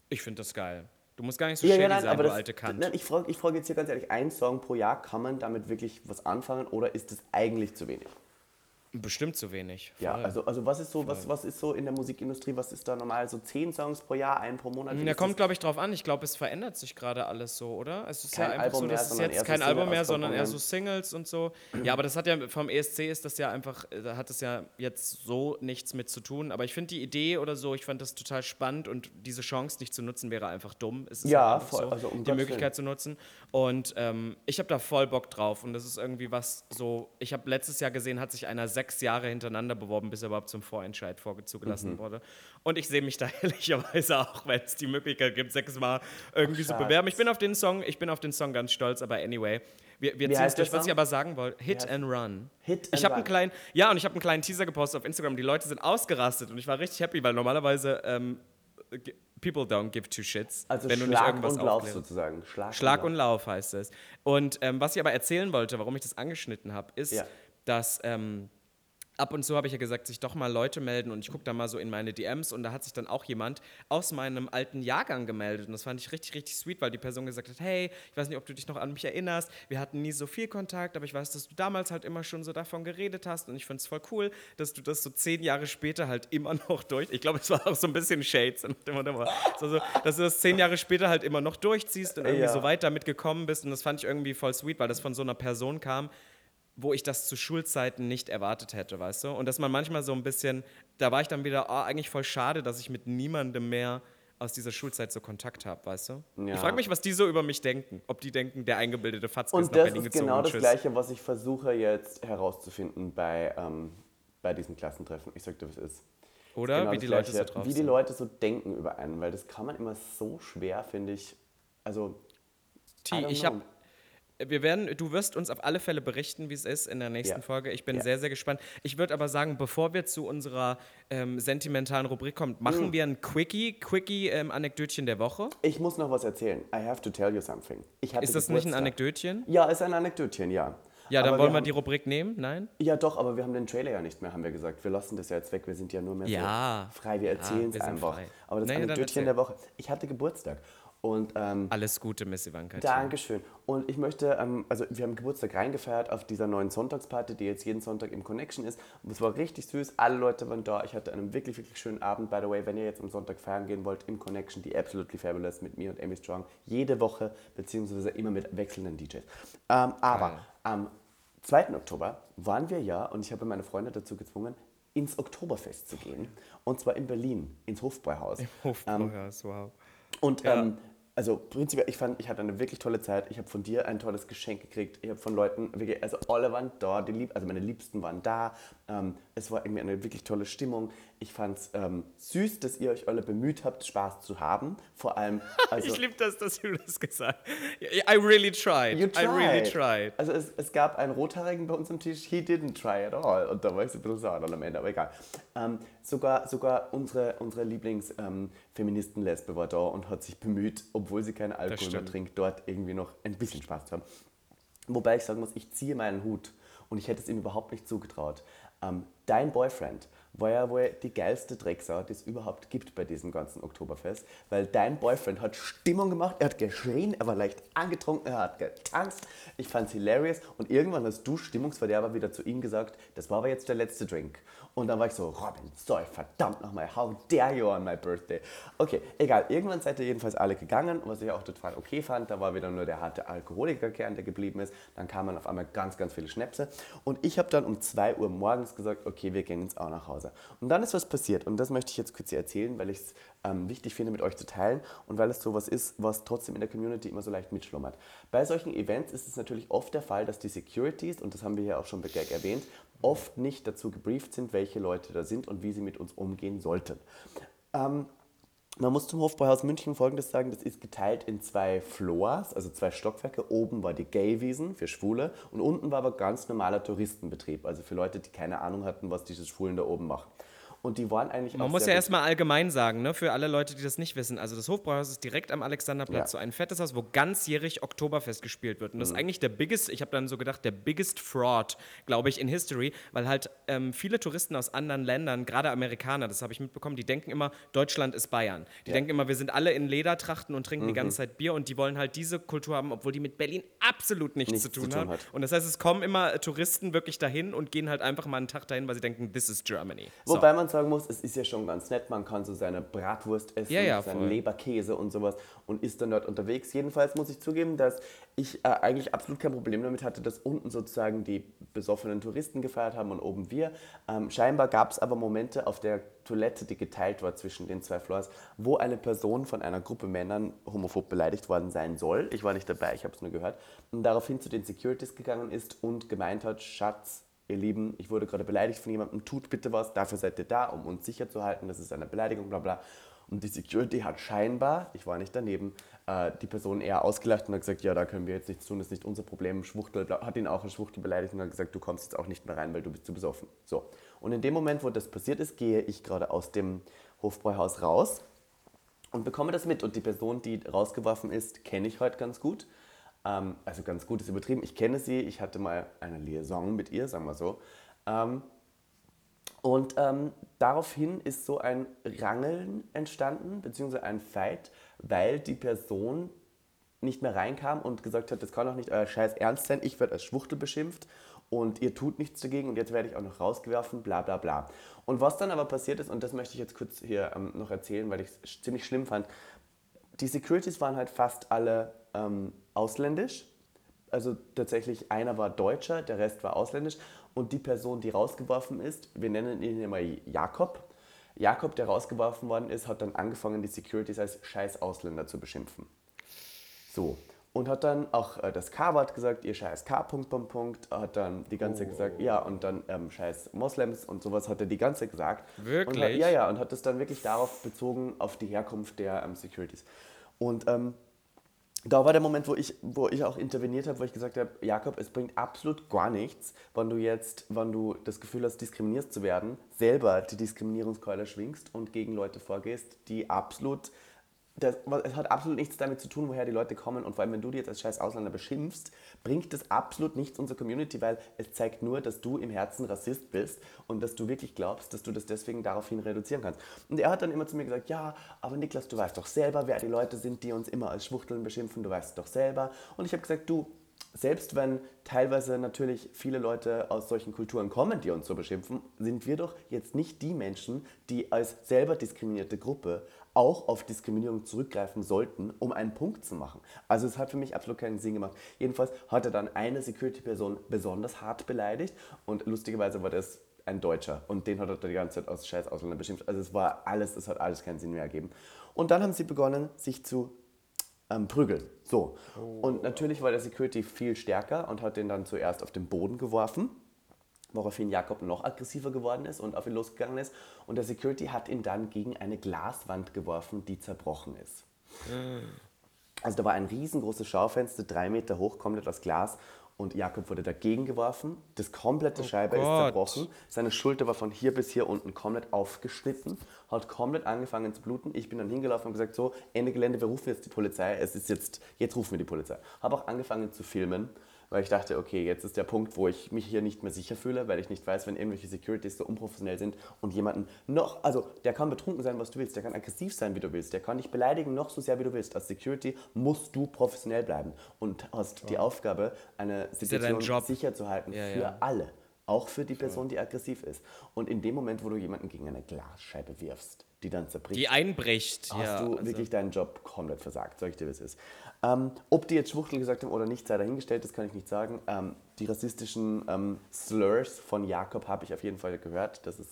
Ich finde das geil. Du musst gar nicht so shady sein, aber du das, alte Kant. nein, ich frage ich frag jetzt hier ganz ehrlich, ein Song pro Jahr, kann man damit wirklich was anfangen oder ist das eigentlich zu wenig? Bestimmt zu wenig. Ja, Voll. also, also was ist so, was, was ist so in der Musikindustrie, was ist da normal? So zehn Songs pro Jahr, einen pro Monat? Da kommt, glaube ich, drauf an. Ich glaube, es verändert sich gerade alles so, oder? Es ist Kein ja einfach Album so, mehr, dass es sondern jetzt kein Album mehr, sondern eher so Singles und so. Ja, aber das hat ja vom ESC ist das ja einfach, äh, da hat es ja jetzt so nichts mit zu tun. Aber ich finde die Idee oder so, ich fand das total spannend und diese Chance nicht zu nutzen wäre einfach dumm. Es ist Ja, voll, so, also um die Möglichkeit zu nutzen. Und ähm, ich habe da voll Bock drauf und das ist irgendwie was so. Ich habe letztes Jahr gesehen, hat sich einer sechs Jahre hintereinander beworben, bis er überhaupt zum Vorentscheid zugelassen Mhm. wurde. Und ich sehe mich da ehrlicherweise auch, wenn es die Möglichkeit gibt, sechsmal irgendwie zu Schatz. bewerben. Ich bin auf den Song, ich bin auf den Song ganz stolz, aber anyway. Wir, wir ziehen es durch. Was ich aber sagen wollte, Hit and Run. Hit ich and habe einen Run. kleinen, ja, und ich habe einen kleinen Teaser gepostet auf Instagram. Die Leute sind ausgerastet und ich war richtig happy, weil normalerweise ähm, people don't give two shits, Also wenn du nicht Schlag irgendwas und Lauf aufklärst. sozusagen. Schlag, Schlag und und Lauf heißt es. Und ähm, was ich aber erzählen wollte, warum ich das angeschnitten habe, ist, Ja. dass ähm, ab und zu habe ich ja gesagt, sich doch mal Leute melden und ich gucke da mal so in meine DMs und da hat sich dann auch jemand aus meinem alten Jahrgang gemeldet und das fand ich richtig, richtig sweet, weil die Person gesagt hat, hey, ich weiß nicht, ob du dich noch an mich erinnerst, wir hatten nie so viel Kontakt, aber ich weiß, dass du damals halt immer schon so davon geredet hast und ich finde es voll cool, dass du das so zehn Jahre später halt immer noch durch, ich glaube, es war auch so ein bisschen Shades, und immer, immer, so, so, dass du das zehn Jahre später halt immer noch durchziehst und irgendwie Ja. so weit damit gekommen bist und das fand ich irgendwie voll sweet, weil das von so einer Person kam, wo ich das zu Schulzeiten nicht erwartet hätte, weißt du? Und dass man manchmal so ein bisschen, da war ich dann wieder, oh, eigentlich voll schade, dass ich mit niemandem mehr aus dieser Schulzeit so Kontakt habe, weißt du? Ja. Ich frage mich, was die so über mich denken. Ob die denken, der eingebildete Fatzke ist Und nach das Berlin ist gezogen genau und das tschüss. Gleiche, was ich versuche jetzt herauszufinden bei, ähm, bei diesem Klassentreffen. Ich sag dir, was ist. Oder? Genau wie das die Leute so drauf Wie die. Leute so denken über einen, weil das kann man immer so schwer, finde ich. Also, T, ich habe wir werden, du wirst uns auf alle Fälle berichten, wie es ist in der nächsten Ja. Folge. Ich bin Ja. sehr, sehr gespannt. Ich würde aber sagen, bevor wir zu unserer ähm, sentimentalen Rubrik kommen, machen Mm. wir ein Quickie, Quickie ähm, Anekdötchen der Woche. ich muss noch was erzählen. I have to tell you something. Ist das nicht ein Geburtstag. Anekdötchen? Ja, ist ein Anekdötchen, ja. Ja, dann Aber wollen wir haben- die Rubrik nehmen? Nein? Ja, doch, aber wir haben den Trailer ja nicht mehr, haben wir gesagt. Wir lassen das ja jetzt weg. Wir sind ja nur mehr Ja. so frei. Wir erzählen es wir einfach. frei. Aber das dann Anekdötchen der Woche. Ich hatte Geburtstag. Und ähm, Alles Gute, Miss Ivanka. Dankeschön. Und ich möchte, ähm, also wir haben Geburtstag reingefeiert auf dieser neuen Sonntagsparty, die jetzt jeden Sonntag im Connection ist. Und es war richtig süß. Alle Leute waren da. Ich hatte einen wirklich, wirklich schönen Abend. By the way, wenn ihr jetzt am Sonntag feiern gehen wollt, im Connection, die Absolutely Fabulous mit mir und Amy Strong. Jede Woche, beziehungsweise immer mit wechselnden DJs. Ähm, aber Geil. am 2. Oktober waren wir ja, und ich habe meine Freunde dazu gezwungen, ins Oktoberfest zu gehen. Und zwar in Berlin, ins Hofbräuhaus. Ähm, Hofbräuhaus, wow. Und Ja. ähm, also prinzipiell, ich fand, ich hatte eine wirklich tolle Zeit. Ich habe von dir ein tolles Geschenk gekriegt. Ich habe von Leuten, wirklich, also alle waren da, die Lieb, also meine Liebsten waren da. Ähm, es war irgendwie eine wirklich tolle Stimmung. Ich fand es ähm, süß, dass ihr euch alle bemüht habt, Spaß zu haben. Vor allem, also, ich liebe das, dass du das gesagt hast. I really tried. You I really tried. Also es, es gab einen Rothaarigen bei uns am Tisch, he didn't try at all. Und da war ich so ein bisschen sauer dann am Ende, aber egal. Ähm, sogar, sogar unsere, unsere Lieblingsfeministen-Lesbe ähm, war da und hat sich bemüht, obwohl sie keinen Alkohol mehr trinkt, dort irgendwie noch ein bisschen Spaß zu haben. Wobei ich sagen muss, ich ziehe meinen Hut und ich hätte es ihm überhaupt nicht zugetraut. Ähm, dein Boyfriend war ja wohl die geilste Drecksau, die es überhaupt gibt bei diesem ganzen Oktoberfest, weil dein Boyfriend hat Stimmung gemacht, er hat geschrien, er war leicht angetrunken, er hat getanzt, ich fand's hilarious und irgendwann hast du Stimmungsverderber wieder zu ihm gesagt, das war aber jetzt der letzte Drink. Und dann war ich so, Robin, sorry, verdammt nochmal, how dare you on my birthday? Okay, egal, irgendwann seid ihr jedenfalls alle gegangen, was ich auch total okay fand, da war wieder nur der harte Alkoholikerkern, der geblieben ist, dann kamen auf einmal ganz, ganz viele Schnäpse und ich habe dann um 2 Uhr morgens gesagt, okay, wir gehen jetzt auch nach Hause. Und dann ist was passiert und das möchte ich jetzt kurz erzählen, weil ich es ähm, wichtig finde, mit euch zu teilen und weil es sowas ist, was trotzdem in der Community immer so leicht mitschlummert. Bei solchen Events ist es natürlich oft der Fall, dass die Securities, und das haben wir hier auch schon bei Gag erwähnt, oft nicht dazu gebrieft sind, welche Leute da sind und wie sie mit uns umgehen sollten. Ähm, man muss zum Hofbräuhaus München Folgendes sagen, das ist geteilt in zwei Floors, also zwei Stockwerke. Oben war die Gay-Wiesen für Schwule und unten war aber ganz normaler Touristenbetrieb, also für Leute, die keine Ahnung hatten, was diese Schwulen da oben machen. Und die waren eigentlich Man muss ja erstmal allgemein sagen, ne, für alle Leute, die das nicht wissen. Also das Hofbräuhaus ist direkt am Alexanderplatz, ja. so ein fettes Haus, wo ganzjährig Oktoberfest gespielt wird. Und das mhm. ist eigentlich der biggest, ich habe dann so gedacht, der biggest fraud, glaube ich, in History, weil halt ähm, viele Touristen aus anderen Ländern, gerade Amerikaner, das habe ich mitbekommen, die denken immer, Deutschland ist Bayern. Die ja. denken immer, wir sind alle in Ledertrachten und trinken mhm. die ganze Zeit Bier und die wollen halt diese Kultur haben, obwohl die mit Berlin absolut nichts, nichts zu, tun zu tun haben. Hat. Und das heißt, es kommen immer Touristen wirklich dahin und gehen halt einfach mal einen Tag dahin, weil sie denken, this is Germany. Wobei so. man sagen muss, es ist ja schon ganz nett. Man kann so seine Bratwurst essen, ja, ja, seinen Leberkäse und sowas und ist dann dort unterwegs. Jedenfalls muss ich zugeben, dass ich äh, eigentlich absolut kein Problem damit hatte, dass unten sozusagen die besoffenen Touristen gefeiert haben und oben wir. Ähm, scheinbar gab es aber Momente auf der Toilette, die geteilt war zwischen den zwei Floors, wo eine Person von einer Gruppe Männern homophob beleidigt worden sein soll. Ich war nicht dabei, ich habe es nur gehört. Und daraufhin zu den Securities gegangen ist und gemeint hat, Schatz, ihr Lieben, ich wurde gerade beleidigt von jemandem, tut bitte was, dafür seid ihr da, um uns sicher zu halten, das ist eine Beleidigung, bla bla. Und die Security hat scheinbar, ich war nicht daneben, äh, die Person eher ausgelacht und hat gesagt, ja, da können wir jetzt nichts tun, das ist nicht unser Problem. Schwuchtel, hat ihn auch als Schwuchtel beleidigt und hat gesagt, du kommst jetzt auch nicht mehr rein, weil du bist zu besoffen. So. Und in dem Moment, wo das passiert ist, gehe ich gerade aus dem Hofbräuhaus raus und bekomme das mit. Und die Person, die rausgeworfen ist, kenne ich heute ganz gut. Ähm, also ganz gut ist übertrieben. Ich kenne sie, ich hatte mal eine Liaison mit ihr, sagen wir so. Ähm, und ähm, daraufhin ist so ein Rangeln entstanden, beziehungsweise ein Fight, weil die Person nicht mehr reinkam und gesagt hat, das kann doch nicht euer Scheiß ernst sein, ich werde als Schwuchtel beschimpft und ihr tut nichts dagegen und jetzt werde ich auch noch rausgeworfen, bla bla bla. Und was dann aber passiert ist, und das möchte ich jetzt kurz hier ähm, noch erzählen, weil ich es ziemlich schlimm fand, die Securities waren halt fast alle ähm, ausländisch. Also tatsächlich einer war Deutscher, der Rest war ausländisch. Und die Person, die rausgeworfen ist, wir nennen ihn immer Jakob. Jakob, der rausgeworfen worden ist, hat dann angefangen, die Securities als scheiß Ausländer zu beschimpfen. So. Und hat dann auch äh, das K-Wort gesagt, ihr scheiß K. Punkt, Punkt, Punkt. Hat dann die ganze oh. gesagt, ja, und dann ähm, scheiß Moslems und sowas hat er die ganze gesagt. Wirklich? Hat, ja, ja, und hat das dann wirklich darauf bezogen, auf die Herkunft der ähm, Securities. Und ähm, da war der Moment, wo ich, wo ich auch interveniert habe, wo ich gesagt habe, Jakob, es bringt absolut gar nichts, wenn du jetzt, wenn du das Gefühl hast, diskriminiert zu werden, selber die Diskriminierungskeule schwingst und gegen Leute vorgehst, die absolut das, es hat absolut nichts damit zu tun, woher die Leute kommen. Und vor allem, wenn du die jetzt als scheiß Ausländer beschimpfst, bringt das absolut nichts unserer Community, weil es zeigt nur, dass du im Herzen Rassist bist und dass du wirklich glaubst, dass du das deswegen daraufhin reduzieren kannst. Und er hat dann immer zu mir gesagt, ja, aber Niklas, du weißt doch selber, wer die Leute sind, die uns immer als Schwuchteln beschimpfen, du weißt es doch selber. Und ich habe gesagt, du, selbst wenn teilweise natürlich viele Leute aus solchen Kulturen kommen, die uns so beschimpfen, sind wir doch jetzt nicht die Menschen, die als selber diskriminierte Gruppe auch auf Diskriminierung zurückgreifen sollten, um einen Punkt zu machen. Also es hat für mich absolut keinen Sinn gemacht. Jedenfalls hat er dann eine Security-Person besonders hart beleidigt und lustigerweise war das ein Deutscher und den hat er die ganze Zeit aus scheiß Ausländer beschimpft. Also es war alles, es hat alles keinen Sinn mehr ergeben. Und dann haben sie begonnen, sich zu ähm, prügeln. So. Und natürlich war der Security viel stärker und hat den dann zuerst auf den Boden geworfen woraufhin Jakob noch aggressiver geworden ist und auf ihn losgegangen ist. Und der Security hat ihn dann gegen eine Glaswand geworfen, die zerbrochen ist. Also da war ein riesengroßes Schaufenster, drei Meter hoch, komplett aus Glas. Und Jakob wurde dagegen geworfen. Das komplette Scheibe ist Gott. zerbrochen. Seine Schulter war von hier bis hier unten komplett aufgeschnitten. Hat komplett angefangen zu bluten. Ich bin dann hingelaufen und gesagt, so, Ende Gelände, wir rufen jetzt die Polizei. Es ist jetzt, jetzt rufen wir die Polizei. Habe auch angefangen zu filmen, weil ich dachte, okay, jetzt ist der Punkt, wo ich mich hier nicht mehr sicher fühle, weil ich nicht weiß, wenn irgendwelche Securities so unprofessionell sind und jemanden noch, also der kann betrunken sein, was du willst, der kann aggressiv sein, wie du willst, der kann dich beleidigen, noch so sehr, wie du willst. Als Security musst du professionell bleiben und hast die Aufgabe, eine ja Situation Job. sicher zu halten Ja, für ja. alle. Auch für die Person, die aggressiv ist. Und in dem Moment, wo du jemanden gegen eine Glasscheibe wirfst, die dann zerbricht, Die einbricht. hast ja, du also- wirklich deinen Job komplett versagt, sag ich dir, wie es ist. Ähm, ob die jetzt Schwuchtel gesagt haben oder nicht, sei dahingestellt, das kann ich nicht sagen. Ähm, die rassistischen ähm, Slurs von Jakob habe ich auf jeden Fall gehört, das ist,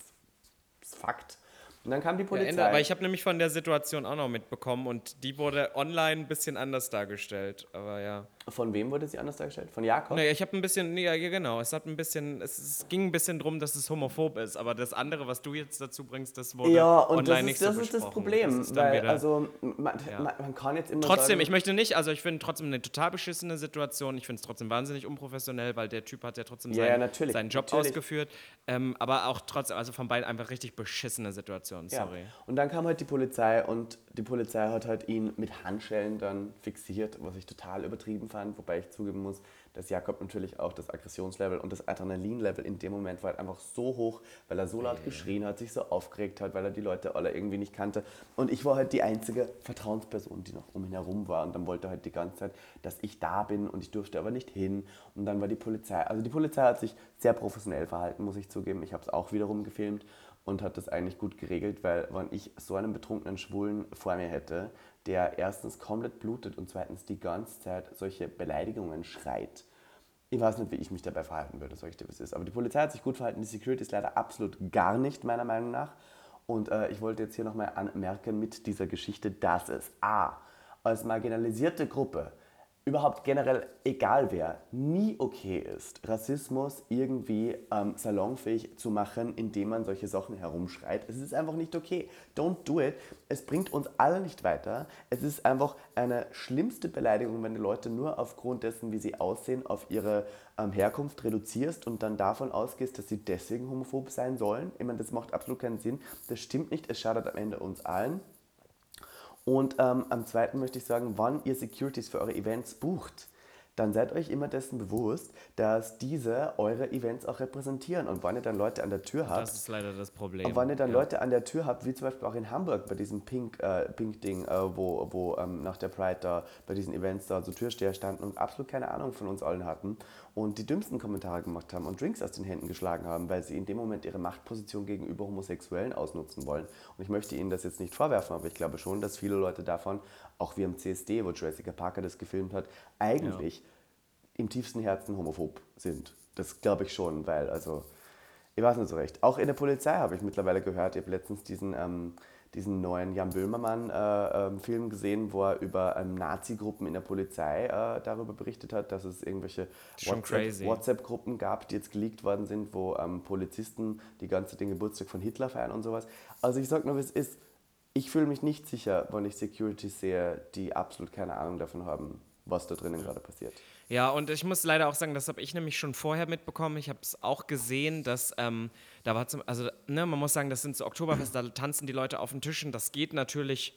ist Fakt. Und dann kam die Ja, Polizei. Ende, aber ich habe nämlich von der Situation auch noch mitbekommen und die wurde online ein bisschen anders dargestellt. Aber ja. Von wem wurde sie anders dargestellt? Von Jakob? Naja, ich habe ein bisschen, ja, genau, es hat ein bisschen, es, es ging ein bisschen drum, dass es homophob ist, aber das andere, was du jetzt dazu bringst, das wurde Ja, und online das, nicht ist, das so ist das. Problem, Das ist weil wieder- also man, man, man kann jetzt immer Trotzdem, sagen, ich möchte nicht, also ich finde trotzdem eine total beschissene Situation. Ich finde es trotzdem wahnsinnig unprofessionell, weil der Typ hat ja trotzdem Ja, seinen, ja, natürlich, seinen Job natürlich. ausgeführt. Ähm, aber auch trotzdem, also von beiden einfach richtig beschissene Situation, Ja. sorry. Und dann kam halt die Polizei und die Polizei hat halt ihn mit Handschellen dann fixiert, was ich total übertrieben fand, wobei ich zugeben muss, dass Jakob natürlich auch das Aggressionslevel und das Adrenalinlevel in dem Moment war halt einfach so hoch, weil er so laut geschrien hat, sich so aufgeregt hat, weil er die Leute alle irgendwie nicht kannte. Und ich war halt die einzige Vertrauensperson, die noch um ihn herum war. Und dann wollte er halt die ganze Zeit, dass ich da bin und ich durfte aber nicht hin. Und dann war die Polizei, also die Polizei hat sich sehr professionell verhalten, muss ich zugeben. Ich habe es auch wiederum gefilmt und hat das eigentlich gut geregelt, weil wenn ich so einen betrunkenen Schwulen vor mir hätte, der erstens komplett blutet und zweitens die ganze Zeit solche Beleidigungen schreit, ich weiß nicht, wie ich mich dabei verhalten würde, sag ich dir, es ist. Aber die Polizei hat sich gut verhalten, die Security ist leider absolut gar nicht, meiner Meinung nach. Und äh, ich wollte jetzt hier nochmal anmerken mit dieser Geschichte, dass es A, als marginalisierte Gruppe überhaupt generell, egal wer, nie okay ist, Rassismus irgendwie ähm, salonfähig zu machen, indem man solche Sachen herumschreit. Es ist einfach nicht okay. Don't do it. Es bringt uns alle nicht weiter. Es ist einfach eine schlimmste Beleidigung, wenn du Leute nur aufgrund dessen, wie sie aussehen, auf ihre ähm, Herkunft reduzierst und dann davon ausgehst, dass sie deswegen homophob sein sollen. Ich meine, das macht absolut keinen Sinn. Das stimmt nicht. Es schadet am Ende uns allen. Und ähm, am zweiten möchte ich sagen, wann ihr Securities für eure Events bucht, dann seid euch immer dessen bewusst, dass diese eure Events auch repräsentieren. Und wenn ihr dann Leute an der Tür habt, Das ist leider das Problem. und wenn ihr dann ja. Leute an der Tür habt, wie zum Beispiel auch in Hamburg bei diesem Pink, äh, Pink-Ding, äh, wo, wo ähm, nach der Pride da bei diesen Events da so Türsteher standen und absolut keine Ahnung von uns allen hatten und die dümmsten Kommentare gemacht haben und Drinks aus den Händen geschlagen haben, weil sie in dem Moment ihre Machtposition gegenüber Homosexuellen ausnutzen wollen. Und ich möchte ihnen das jetzt nicht vorwerfen, aber ich glaube schon, dass viele Leute davon, auch wie am CSD, wo Jessica Parker das gefilmt hat, eigentlich im tiefsten Herzen homophob sind. Das glaube ich schon, weil, also, ich weiß nicht so recht. Auch in der Polizei habe ich mittlerweile gehört, ich habe letztens diesen, ähm, diesen neuen Jan Böhmermann-Film ähm, gesehen, wo er über ähm, Nazi-Gruppen in der Polizei äh, darüber berichtet hat, dass es irgendwelche crazy. WhatsApp- WhatsApp-Gruppen gab, die jetzt geleakt worden sind, wo ähm, Polizisten die ganze Zeit den Geburtstag von Hitler feiern und sowas. Also ich sage nur, wie es ist. Ich fühle mich nicht sicher, wenn ich Securities sehe, die absolut keine Ahnung davon haben, was da drinnen gerade passiert. Ja, und ich muss leider auch sagen, das habe ich nämlich schon vorher mitbekommen. Ich habe es auch gesehen, dass ähm, da war zum, also ne, man muss sagen, das sind so Oktoberfeste, da tanzen die Leute auf den Tischen. Das geht natürlich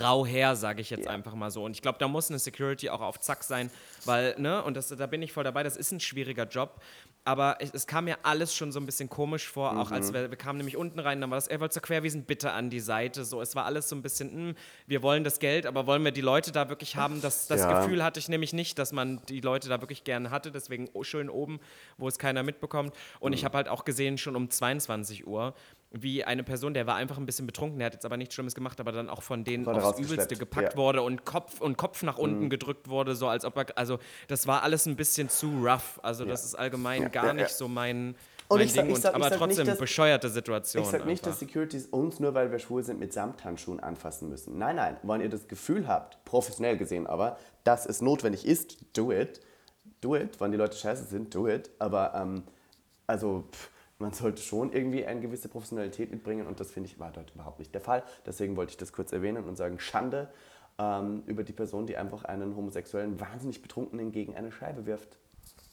rau her, sage ich jetzt Ja. einfach mal so. Und ich glaube, da muss eine Security auch auf Zack sein, weil, ne, und das, da bin ich voll dabei, das ist ein schwieriger Job. Aber es, es kam mir alles schon so ein bisschen komisch vor, auch Mhm. als wir, wir kamen nämlich unten rein, dann war das, er wollte zur Querwiesen bitte an die Seite. So, es war alles so ein bisschen, hm, wir wollen das Geld, aber wollen wir die Leute da wirklich haben? Das, das Ja. Gefühl hatte ich nämlich nicht, dass man die Leute da wirklich gerne hatte, deswegen o- schön oben, wo es keiner mitbekommt. Und Mhm. ich habe halt auch gesehen, schon um 22 Uhr wie eine Person, der war einfach ein bisschen betrunken, der hat jetzt aber nichts Schlimmes gemacht, aber dann auch von denen aufs Übelste gepackt ja. wurde und Kopf und Kopf nach unten Mhm. gedrückt wurde, so als ob er, also das war alles ein bisschen zu rough. Also das Ja. ist allgemein gar ja, ja. nicht so mein, Und mein ich sag- ich und, sag- ich aber sag nicht, trotzdem dass- bescheuerte Situation. Ich nicht, einfach. dass Securities uns nur weil wir schwul sind mit Samthandschuhen anfassen müssen. Nein, nein. Wenn ihr das Gefühl habt, professionell gesehen aber, dass es notwendig ist, do it. Do it. Wenn die Leute scheiße sind, do it. Aber ähm, also pff, man sollte schon irgendwie eine gewisse Professionalität mitbringen und das finde ich war dort überhaupt nicht der Fall. Deswegen wollte ich das kurz erwähnen und sagen Schande ähm, über die Person, die einfach einen homosexuellen wahnsinnig betrunkenen gegen eine Scheibe wirft.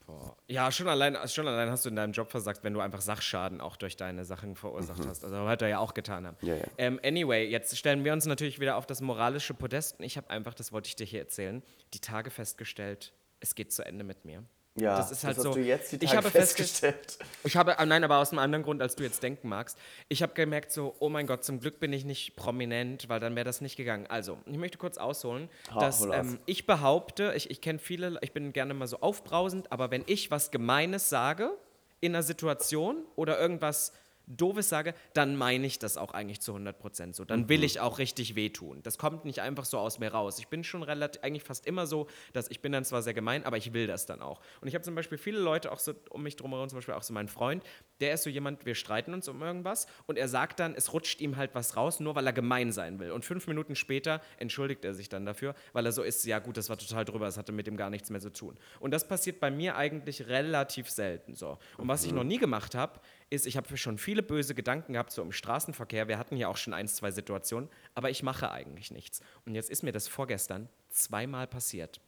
Boah. Ja, schon allein, schon allein hast du in deinem Job versagt, wenn du einfach Sachschaden auch durch deine Sachen verursacht hast. Also hat er ja auch getan haben. Mhm. Ja, ja. Ähm, anyway, jetzt stellen wir uns natürlich wieder auf das moralische Podest. Und ich habe einfach, das wollte ich dir hier erzählen, die Tage festgestellt, es geht zu Ende mit mir. Ja, das ist halt hast so. du jetzt die ich Tage habe festgestellt. Ich habe, äh, nein, aber aus einem anderen Grund, als du jetzt denken magst. Ich habe gemerkt, so, oh mein Gott, zum Glück bin ich nicht prominent, weil dann wäre das nicht gegangen. Also, ich möchte kurz ausholen, Ha, dass ähm, ich behaupte, ich, ich kenne viele, ich bin gerne mal so aufbrausend, aber wenn ich was Gemeines sage in einer Situation oder irgendwas Doofes sage, dann meine ich das auch eigentlich zu 100 Prozent so. Dann will ich auch richtig wehtun. Das kommt nicht einfach so aus mir raus. Ich bin schon relativ, eigentlich fast immer so, dass ich bin dann zwar sehr gemein, aber ich will das dann auch. Und ich habe zum Beispiel viele Leute auch so um mich drumherum, zum Beispiel auch so mein Freund, der ist so jemand, wir streiten uns um irgendwas und er sagt dann, es rutscht ihm halt was raus, nur weil er gemein sein will. Und fünf Minuten später entschuldigt er sich dann dafür, weil er so ist, ja gut, das war total drüber, das hatte mit dem gar nichts mehr zu tun. Und das passiert bei mir eigentlich relativ selten so. Und was ich noch nie gemacht habe, ist, ich habe schon viele böse Gedanken gehabt, so im Straßenverkehr. Wir hatten ja auch schon ein, zwei Situationen, aber ich mache eigentlich nichts. Und jetzt ist mir das vorgestern zweimal passiert.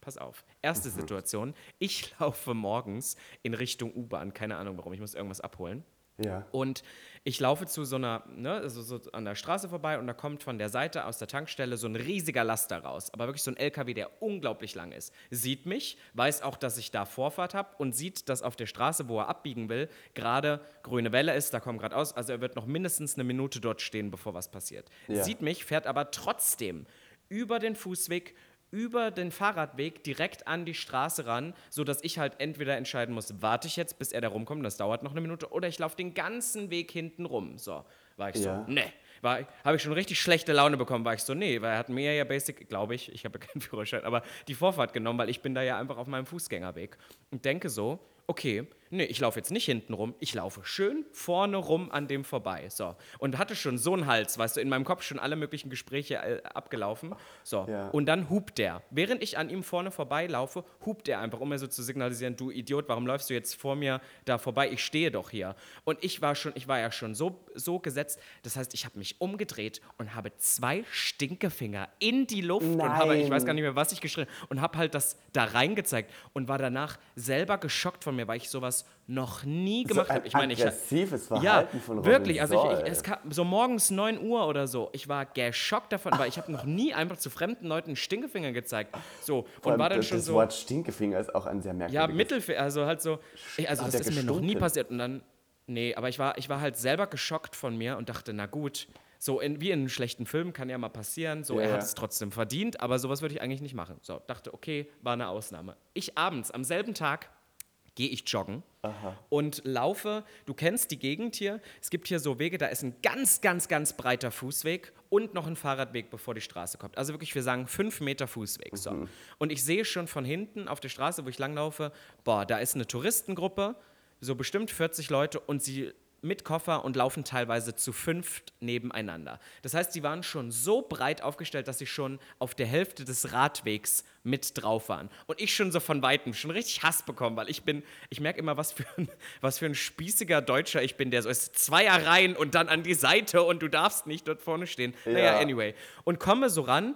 Pass auf. Erste Situation. Ich laufe morgens in Richtung U-Bahn. Keine Ahnung warum. Ich muss irgendwas abholen. Ja. Und ich laufe zu so einer, ne, also so an der Straße vorbei und da kommt von der Seite aus der Tankstelle so ein riesiger Laster raus. Aber wirklich so ein LKW, der unglaublich lang ist. Sieht mich, weiß auch, dass ich da Vorfahrt habe und sieht, dass auf der Straße, wo er abbiegen will, gerade grüne Welle ist, da kommt gerade aus. Also er wird noch mindestens eine Minute dort stehen, bevor was passiert. Ja. Sieht mich, fährt aber trotzdem über den Fußweg, über den Fahrradweg direkt an die Straße ran, sodass ich halt entweder entscheiden muss, warte ich jetzt, bis er da rumkommt, das dauert noch eine Minute, oder ich laufe den ganzen Weg hinten rum. So, war ich Ja. so, ne. Habe ich schon richtig schlechte Laune bekommen, war ich so, nee, weil er hat mir ja basic, glaube ich, ich habe ja keinen Führerschein, aber die Vorfahrt genommen, weil ich bin da ja einfach auf meinem Fußgängerweg und denke so, okay, nee, ich laufe jetzt nicht hinten rum, ich laufe schön vorne rum an dem vorbei. So. Und hatte schon so einen Hals, weißt du, in meinem Kopf schon alle möglichen Gespräche äh, abgelaufen. So. Ja. Und dann hupt der. Während ich an ihm vorne vorbeilaufe, hupt er einfach, um mir so zu signalisieren, du Idiot, warum läufst du jetzt vor mir da vorbei? Ich stehe doch hier. Und ich war schon, ich war ja schon so, so gesetzt. Das heißt, ich habe mich umgedreht und habe zwei Stinkefinger in die Luft und habe, ich weiß gar nicht mehr, was ich geschrien und habe halt das da reingezeigt und war danach selber geschockt von mir, weil ich sowas noch nie gemacht ein habe. Ich meine, ich aggressives ja, Verhalten von Robin wirklich. Also ich, ich, es kam so morgens 9 Uhr oder so. Ich war geschockt davon, weil ich habe noch nie einfach zu fremden Leuten Stinkefinger gezeigt. So Vor und war dann das, schon das so. Wort Stinkefinger ist auch ein sehr Ja, merkwürdiges. Mittelfinger, also halt so. Ich, also das ist mir noch nie gestunken? passiert. Und dann, nee, aber ich war, ich war halt selber geschockt von mir und dachte, na gut, so in, wie in einem schlechten Film kann ja mal passieren. So, Ja, er ja. hat es trotzdem verdient, aber sowas würde ich eigentlich nicht machen. So, dachte, okay, war eine Ausnahme. Ich abends, am selben Tag, gehe ich joggen und laufe. Du kennst die Gegend hier. Es gibt hier so Wege, da ist ein ganz, ganz, ganz breiter Fußweg und noch ein Fahrradweg, bevor die Straße kommt. Also wirklich, wir sagen fünf Meter Fußweg. So. Und ich sehe schon von hinten auf der Straße, wo ich langlaufe, boah, da ist eine Touristengruppe, so bestimmt 40 Leute und sie mit Koffer und laufen teilweise zu fünft nebeneinander. Das heißt, sie waren schon so breit aufgestellt, dass sie schon auf der Hälfte des Radwegs mit drauf waren. Und ich schon so von Weitem schon richtig Hass bekommen, weil ich bin, ich merke immer, was für, ein, was für ein spießiger Deutscher ich bin, der so ist, Zweier rein und dann an die Seite und du darfst nicht dort vorne stehen. Naja, Ja. anyway. Und komme so ran,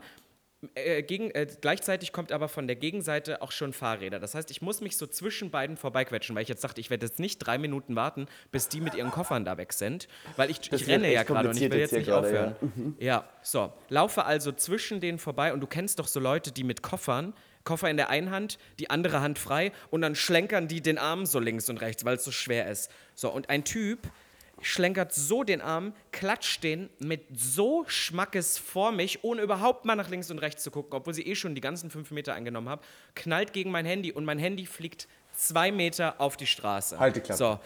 äh, gegen, äh, gleichzeitig kommt aber von der Gegenseite auch schon Fahrräder. Das heißt, ich muss mich so zwischen beiden vorbeiquetschen, weil ich jetzt dachte, ich werde jetzt nicht drei Minuten warten, bis die mit ihren Koffern da weg sind, weil ich, ich renne ja gerade und ich will jetzt jetzt nicht gerade, aufhören. Ja. so. Laufe also zwischen denen vorbei und du kennst doch so Leute, die mit Koffern, Koffer in der einen Hand, die andere Hand frei und dann schlenkern die den Arm so links und rechts, weil es so schwer ist. So, und ein Typ schlenkert so den Arm, klatscht den mit so Schmackes vor mich, ohne überhaupt mal nach links und rechts zu gucken, obwohl sie eh schon die ganzen fünf Meter eingenommen haben, knallt gegen mein Handy und mein Handy fliegt zwei Meter auf die Straße. Halt die Klappe. So.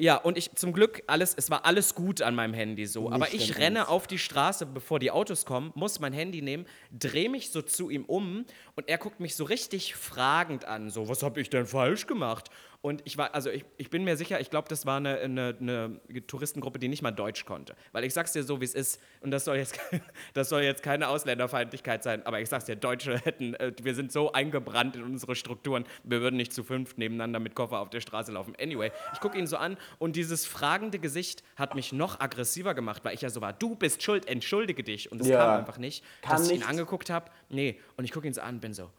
Ja, und ich zum Glück alles, es war alles gut an meinem Handy so. aber Nicht ich dein renne auf die Straße, bevor die Autos kommen, muss mein Handy nehmen, drehe mich so zu ihm um und er guckt mich so richtig fragend an. So, was habe ich denn falsch gemacht? Und ich war, also ich, ich bin mir sicher, ich glaube, das war eine, eine, eine Touristengruppe, die nicht mal Deutsch konnte. Weil ich sag's dir so, wie es ist, und das soll jetzt, das soll jetzt keine Ausländerfeindlichkeit sein, aber ich sag's dir, Deutsche hätten, äh, wir sind so eingebrannt in unsere Strukturen, wir würden nicht zu fünft nebeneinander mit Koffer auf der Straße laufen. Anyway, ich gucke ihn so an und dieses fragende Gesicht hat mich noch aggressiver gemacht, weil ich ja so war, du bist schuld, entschuldige dich. Und es Ja. kam einfach nicht, Kann dass ich ihn nicht. angeguckt habe. Nee, und ich gucke ihn so an und bin so,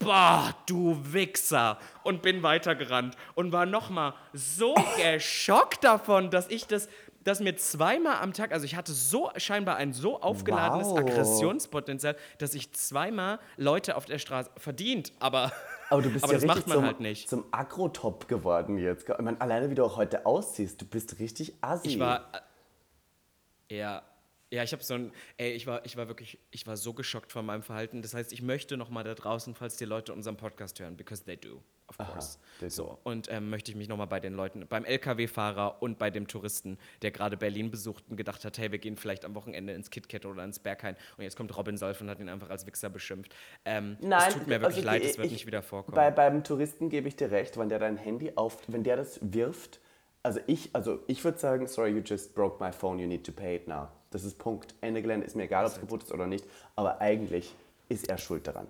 Boah, du Wichser! Und bin weitergerannt und war nochmal so geschockt davon, dass ich das, dass mir zweimal am Tag, also ich hatte so scheinbar ein so aufgeladenes Wow. Aggressionspotenzial, dass ich zweimal Leute auf der Straße verdient, aber, Aber du bist aber ja das richtig macht man zum, halt nicht. zum Agro-Top geworden jetzt. Ich meine, alleine wie du auch heute aussiehst, du bist richtig assi. Ich war. äh, Ja. Ja, ich habe so ein. Ey, ich war, ich war wirklich. Ich war so geschockt von meinem Verhalten. Das heißt, ich möchte nochmal da draußen, falls die Leute unseren Podcast hören, because they do, of course. they do. so, und ähm, möchte ich mich nochmal bei den Leuten, beim LKW-Fahrer und bei dem Touristen, der gerade Berlin besucht und gedacht hat, hey, wir gehen vielleicht am Wochenende ins KitKat oder ins Berghain. Und jetzt kommt Robin Solf und hat ihn einfach als Wichser beschimpft. Ähm, es tut mir wirklich also leid, es wird ich- nicht wieder vorkommen. Bei, beim Touristen gebe ich dir recht, wenn der dein Handy auf, wenn der das wirft, also ich, also ich würde sagen, sorry, you just broke my phone, you need to pay it now. Das ist Punkt. Ende Gelände ist mir egal, ob es kaputt ist oder nicht, aber eigentlich ist er schuld daran.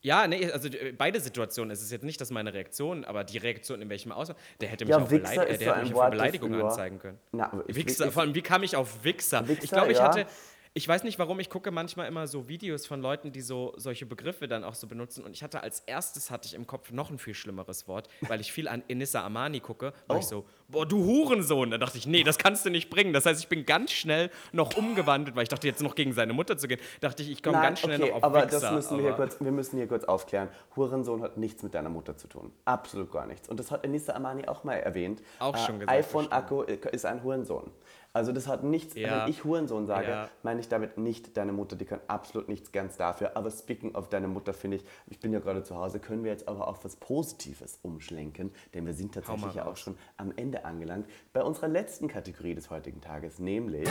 Ja, nee, also äh, beide Situationen. Es ist jetzt nicht, dass meine Reaktion, aber die Reaktion in welchem Ausmaß, der hätte mich Ja, auch Wichser beleidigt, äh, der so hätte mich für Beleidigung anzeigen können. Na, aber ich- Wichser, ich- vor allem, wie kam ich auf Wichser? ich Wichser, glaube, ich ja. hatte, ich weiß nicht warum, ich gucke manchmal immer so Videos von Leuten, die so solche Begriffe dann auch so benutzen und ich hatte als erstes hatte ich im Kopf noch ein viel schlimmeres Wort, weil ich viel an Enissa Amani gucke, war ich Oh. so, boah, du Hurensohn. Da dachte ich, nee, das kannst du nicht bringen. Das heißt, ich bin ganz schnell noch umgewandelt, weil ich dachte, jetzt noch gegen seine Mutter zu gehen, dachte ich, ich komme ganz schnell okay, noch auf aber Wichser. das müssen wir hier kurz, wir müssen hier kurz aufklären. Hurensohn hat nichts mit deiner Mutter zu tun. Absolut gar nichts. Und das hat Enisa Amani auch mal erwähnt. Auch schon gesagt, iPhone Akku ist ein Hurensohn. Also das hat nichts, Ja. wenn ich Hurensohn sage, Ja. meine ich damit nicht deine Mutter, die kann absolut nichts ganz dafür. Aber speaking of deine Mutter, finde ich, ich bin ja gerade zu Hause, können wir jetzt aber auf was Positives umschlenken, denn wir sind tatsächlich ja auch schon am Ende angelangt bei unserer letzten Kategorie des heutigen Tages, nämlich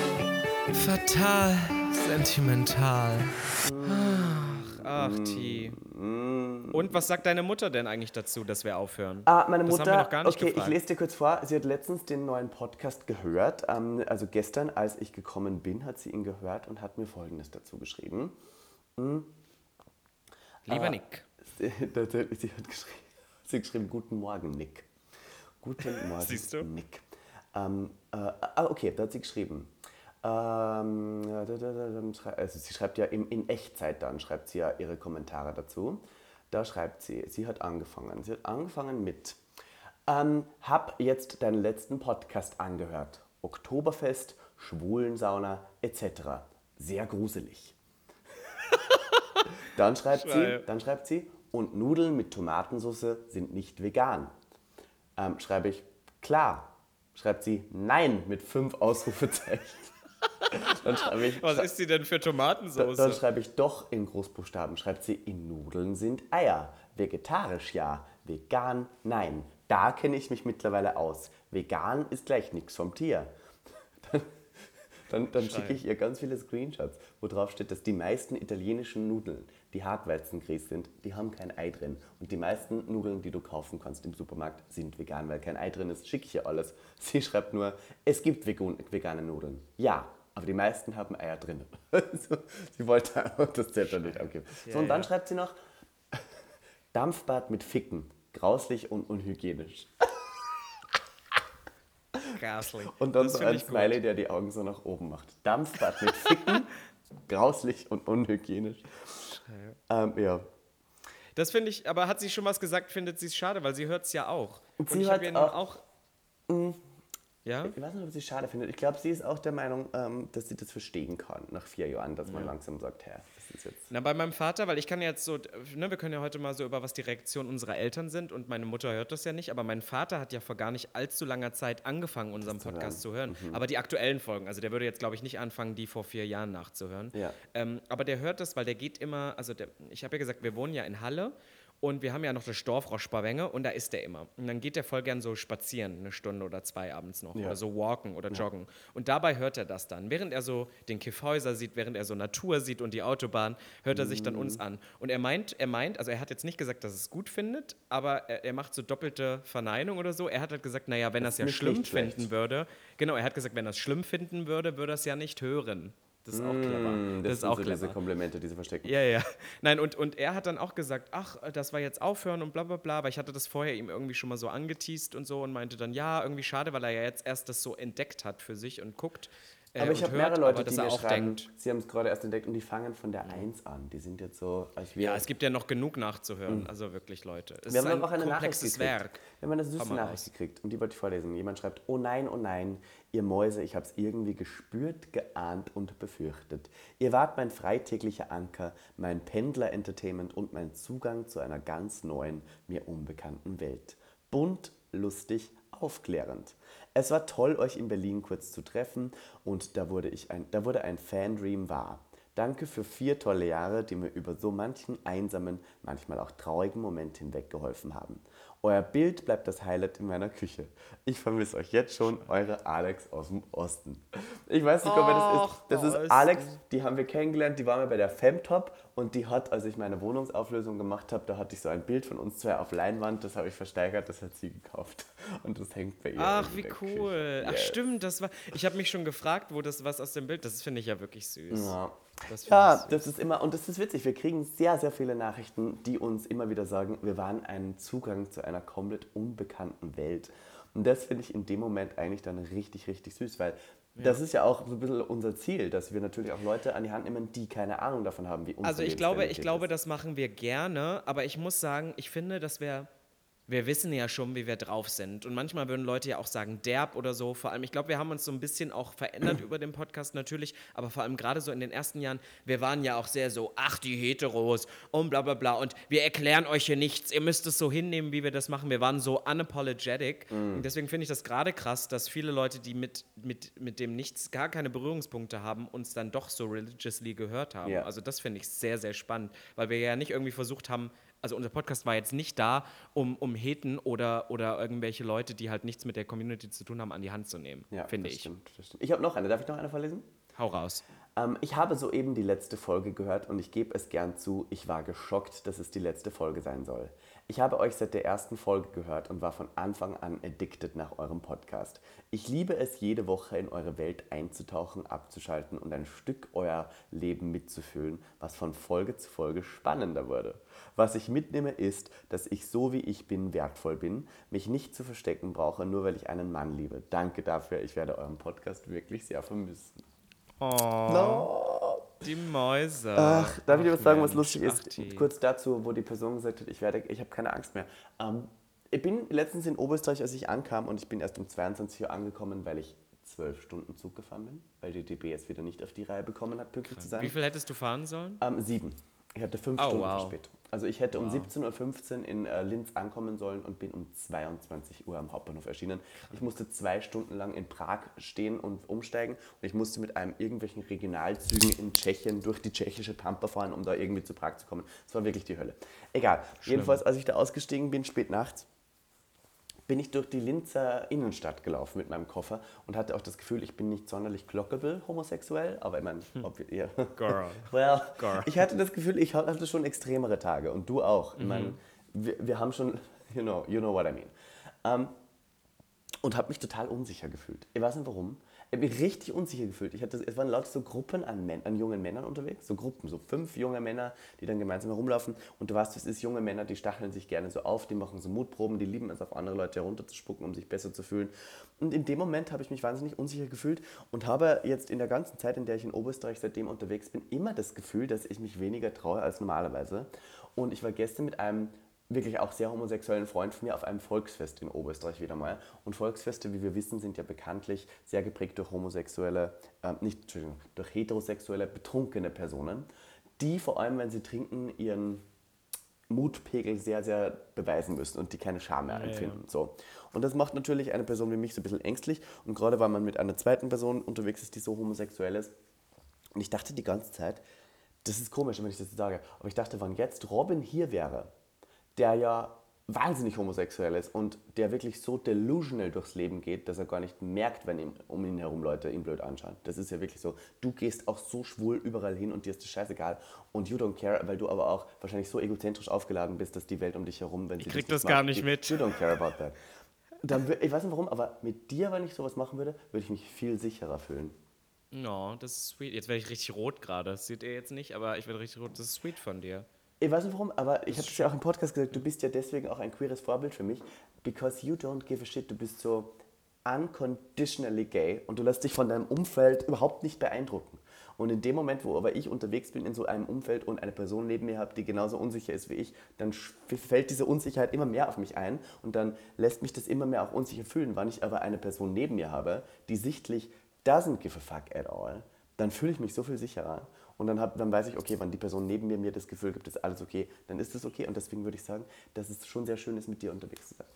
Fatal sentimental. Ach, ach T. Und was sagt deine Mutter denn eigentlich dazu, dass wir aufhören? Ah, meine Das Mutter, okay, gefragt. ich lese dir kurz vor. Sie hat letztens den neuen Podcast gehört. Ähm, also gestern, als ich gekommen bin, hat sie ihn gehört und hat mir Folgendes dazu geschrieben. Lieber Nick. Sie, sie hat geschrieben, sie hat geschrieben, guten Morgen, Nick. Guten Morgen, Siehst du? Nick. Ähm, äh, ah, okay, da hat sie geschrieben. Ähm, also sie schreibt ja in, in Echtzeit dann, schreibt sie ja ihre Kommentare dazu. Da schreibt sie, sie hat angefangen. Sie hat angefangen mit, ähm, hab jetzt deinen letzten Podcast angehört. Oktoberfest, Schwulensauna etc. Sehr gruselig. Dann schreibt, sie, dann schreibt sie, und Nudeln mit Tomatensauce sind nicht vegan. Ähm, schreibe ich, klar. Schreibt sie, nein, mit fünf Ausrufezeichen. dann schreibe ich, Was ist sie denn für dann, Tomatensauce? dann schreibe ich doch in Großbuchstaben. Schreibt sie, in Nudeln sind Eier. Vegetarisch ja, vegan nein. Da kenne ich mich mittlerweile aus. Vegan ist gleich nichts vom Tier. Dann, dann schicke ich ihr ganz viele Screenshots, wo drauf steht, dass die meisten italienischen Nudeln, die Hartweizengrieß sind, die haben kein Ei drin. Und die meisten Nudeln, die du kaufen kannst im Supermarkt, sind vegan, weil kein Ei drin ist. Schicke ich ihr alles. Sie schreibt nur, es gibt vegan- vegane Nudeln. Ja, aber die meisten haben Eier drin. Also, sie wollte einfach das Zettel nicht abgeben. So, und dann schreibt sie noch, Dampfbad mit Ficken. Grauslich und unhygienisch. Gasling. Und dann das so ein ich gut. Smiley, der die Augen so nach oben macht. Dampfbad mit Ficken, grauslich und unhygienisch. Ähm, ja. Das finde ich, aber hat sie schon was gesagt, findet sie es schade, weil sie hört es ja auch. Und sie ich hört habe ja nun auch- auch. Ja? Ich weiß nicht, ob sie es schade findet. Ich glaube, sie ist auch der Meinung, ähm, dass sie das verstehen kann nach vier Jahren, dass man langsam sagt, hä, das ist jetzt. Na, bei meinem Vater, weil ich kann jetzt so, ne, wir können ja heute mal so über was die Reaktion unserer Eltern sind und meine Mutter hört das ja nicht, aber mein Vater hat ja vor gar nicht allzu langer Zeit angefangen, unseren Podcast zu hören. Mhm. Aber die aktuellen Folgen, also der würde jetzt, glaube ich, nicht anfangen, die vor vier Jahren nachzuhören. Ja. Ähm, aber der hört das, weil der geht immer, also der, ich habe ja gesagt, wir wohnen ja in Halle Und wir haben ja noch das Dorf Rochbawenge und da ist der immer. Und dann geht der voll gern so spazieren, eine Stunde oder zwei abends noch. Ja. Oder so walken oder joggen. Und dabei hört er das dann. Während er so den Kiffhäuser sieht, während er so Natur sieht und die Autobahn, hört er sich dann Mhm. uns an. Und er meint, er meint, also er hat jetzt nicht gesagt, dass er es gut findet, aber er, er macht so doppelte Verneinung oder so. Er hat halt gesagt, naja, wenn er es ja schlimm finden würde, genau, er hat gesagt, wenn es schlimm finden würde, würde er es ja nicht hören. Das ist auch clever. Mm, Das, ist sind auch so clever. diese Komplimente, diese verstecken. Ja, ja. Nein, und, und er hat dann auch gesagt, ach, das war jetzt aufhören und bla bla bla, aber ich hatte das vorher ihm irgendwie schon mal so angeteased und so und meinte dann, ja, irgendwie schade, weil er ja jetzt erst das so entdeckt hat für sich und guckt. Äh, Aber ich habe mehrere Leute, die mir auch schreiben, denkt, sie haben es gerade erst entdeckt und die fangen von der 1 an. Die sind jetzt so, als wir. ja, es gibt ja noch genug nachzuhören, also wirklich, Leute. Es Mhm. wir ist haben ein auch eine Nachricht komplexes gekriegt. Werk. Wir haben eine süße Nachricht raus. gekriegt und die wollte ich vorlesen. Jemand schreibt, oh nein, oh nein, ihr Mäuse, ich habe es irgendwie gespürt, geahnt und befürchtet. Ihr wart mein freitäglicher Anker, mein Pendler-Entertainment und mein Zugang zu einer ganz neuen, mir unbekannten Welt. Bunt, lustig, aufklärend. Es war toll, euch in Berlin kurz zu treffen und da wurde, ich ein, da wurde ein Fan-Dream wahr. Danke für vier tolle Jahre, die mir über so manchen einsamen, manchmal auch traurigen Moment hinweg geholfen haben. Euer Bild bleibt das Highlight in meiner Küche. Ich vermisse euch jetzt schon, eure Alex aus dem Osten. Ich weiß nicht, ob wer das ist. Das ist. Alex, die haben wir kennengelernt, die war mir bei der Femtop und die hat, als ich meine Wohnungsauflösung gemacht habe, da hatte ich so ein Bild von uns zwei auf Leinwand, das habe ich versteigert, das hat sie gekauft. Und das hängt bei ihr. Ach, wie cool. Küche. Ach, Yes. stimmt, das war. Ich habe mich schon gefragt, wo das was aus dem Bild. Das finde ich ja wirklich süß. Ja. Das Ja, das ist immer, und das ist witzig, wir kriegen sehr, sehr viele Nachrichten, die uns immer wieder sagen, wir waren einen Zugang zu einer komplett unbekannten Welt. Und das finde ich in dem Moment eigentlich dann richtig, richtig süß, weil das ist ja auch so ein bisschen unser Ziel, dass wir natürlich auch Leute an die Hand nehmen, die keine Ahnung davon haben, wie unsere Also ich glaube, ich glaube, das machen wir gerne, aber ich muss sagen, ich finde, dass wir wir wissen ja schon, wie wir drauf sind. Und manchmal würden Leute ja auch sagen, derb oder so. Vor allem, ich glaube, wir haben uns so ein bisschen auch verändert über den Podcast natürlich, aber vor allem gerade so in den ersten Jahren, wir waren ja auch sehr so, ach, die Heteros und bla bla bla. Und wir erklären euch hier nichts, ihr müsst es so hinnehmen, wie wir das machen. Wir waren so unapologetic. Und deswegen finde ich das gerade krass, dass viele Leute, die mit, mit, mit dem nichts, gar keine Berührungspunkte haben, uns dann doch so religiously gehört haben. Ja. Also das finde ich sehr, sehr spannend, weil wir ja nicht irgendwie versucht haben, also unser Podcast war jetzt nicht da, um, um Heten oder, oder irgendwelche Leute, die halt nichts mit der Community zu tun haben, an die Hand zu nehmen, ja, finde ich. Stimmt, stimmt. Ich habe noch eine. Darf ich noch eine vorlesen? Hau raus. Ähm, ich habe soeben die letzte Folge gehört und ich gebe es gern zu, ich war geschockt, dass es die letzte Folge sein soll. Ich habe euch seit der ersten Folge gehört und war von Anfang an addicted nach eurem Podcast. Ich liebe es, jede Woche in eure Welt einzutauchen, abzuschalten und ein Stück euer Leben mitzufühlen, was von Folge zu Folge spannender wurde. Was ich mitnehme ist, dass ich so wie ich bin wertvoll bin, mich nicht zu verstecken brauche, nur weil ich einen Mann liebe. Danke dafür, ich werde euren Podcast wirklich sehr vermissen. Oh, die Mäuse. Ach, darf ich dir was sagen, was lustig ach, ist? die. Kurz dazu, wo die Person gesagt hat, ich werde, ich habe keine Angst mehr. Ähm, ich bin letztens in Oberösterreich, als ich ankam und ich bin erst um 22 Uhr angekommen, weil ich zwölf Stunden Zug gefahren bin, weil die DB es wieder nicht auf die Reihe bekommen hat, pünktlich zu sein. Wie viel hättest du fahren sollen? Ähm, sieben. Ich hatte fünf Oh, Stunden wow. Verspätung. Also ich hätte um 17.15 Uhr in äh, Linz ankommen sollen und bin um 22 Uhr am Hauptbahnhof erschienen. Ich musste zwei Stunden lang in Prag stehen und umsteigen und ich musste mit einem irgendwelchen Regionalzügen in Tschechien durch die tschechische Pampa fahren, um da irgendwie zu Prag zu kommen. Es war wirklich die Hölle. Egal. Jedenfalls, als ich da ausgestiegen bin, spät nachts, bin ich durch die Linzer Innenstadt gelaufen mit meinem Koffer und hatte auch das Gefühl, ich bin nicht sonderlich clockable homosexuell, aber ich meine, ob wir eher. Girl. well, Girl. ich hatte das Gefühl, ich hatte schon extremere Tage und du auch. Ich meine, wir, wir haben schon, you know, you know what I mean. Ähm, und habe mich total unsicher gefühlt. Ich weiß nicht warum. Ich habe mich richtig unsicher gefühlt. Ich hatte, es waren lauter so Gruppen an, Män an jungen Männern unterwegs, so Gruppen, so fünf junge Männer, die dann gemeinsam herumlaufen. Und du weißt, es ist junge Männer, die stacheln sich gerne so auf, die machen so Mutproben, die lieben es, auf andere Leute herunterzuspucken, um sich besser zu fühlen. Und in dem Moment habe ich mich wahnsinnig unsicher gefühlt und habe jetzt in der ganzen Zeit, in der ich in Oberösterreich seitdem unterwegs bin, immer das Gefühl, dass ich mich weniger traue als normalerweise. Und ich war gestern mit einem wirklich auch sehr homosexuellen Freund von mir auf einem Volksfest in Oberösterreich wieder mal. Und Volksfeste, wie wir wissen, sind ja bekanntlich sehr geprägt durch homosexuelle, äh, nicht, Entschuldigung, durch heterosexuelle, betrunkene Personen, die vor allem, wenn sie trinken, ihren Mutpegel sehr, sehr beweisen müssen und die keine Scham mehr empfinden. So. Und das macht natürlich eine Person wie mich so ein bisschen ängstlich. Und gerade weil man mit einer zweiten Person unterwegs ist, die so homosexuell ist. Und ich dachte die ganze Zeit, das ist komisch, wenn ich das sage, aber ich dachte, wenn jetzt Robin hier wäre, der ja wahnsinnig homosexuell ist und der wirklich so delusional durchs Leben geht, dass er gar nicht merkt, wenn ihm, um ihn herum Leute ihn blöd anschauen. Das ist ja wirklich so. Du gehst auch so schwul überall hin und dir ist das scheißegal und you don't care, weil du aber auch wahrscheinlich so egozentrisch aufgeladen bist, dass die Welt um dich herum, wenn sie Ich krieg das mag, gar nicht you- mit. You don't care about that. Dann, ich weiß nicht warum, aber mit dir, wenn ich sowas machen würde, würde ich mich viel sicherer fühlen. No, das ist sweet. Jetzt werde ich richtig rot gerade. Das seht ihr jetzt nicht, aber ich werde richtig rot. Das ist sweet von dir. Ich weiß nicht warum, aber ich habe es ja auch im Podcast gesagt, du bist ja deswegen auch ein queeres Vorbild für mich, because you don't give a shit. Du bist so unconditionally gay und du lässt dich von deinem Umfeld überhaupt nicht beeindrucken. Und in dem Moment, wo aber ich unterwegs bin in so einem Umfeld und eine Person neben mir habe, die genauso unsicher ist wie ich, dann fällt diese Unsicherheit immer mehr auf mich ein und dann lässt mich das immer mehr auch unsicher fühlen. Wenn ich aber eine Person neben mir habe, die sichtlich doesn't give a fuck at all, dann fühle ich mich so viel sicherer. Und dann, hab, dann weiß ich, okay, wenn die Person neben mir mir das Gefühl gibt, ist alles okay, dann ist das okay. Und deswegen würde ich sagen, dass es schon sehr schön ist, mit dir unterwegs zu sein.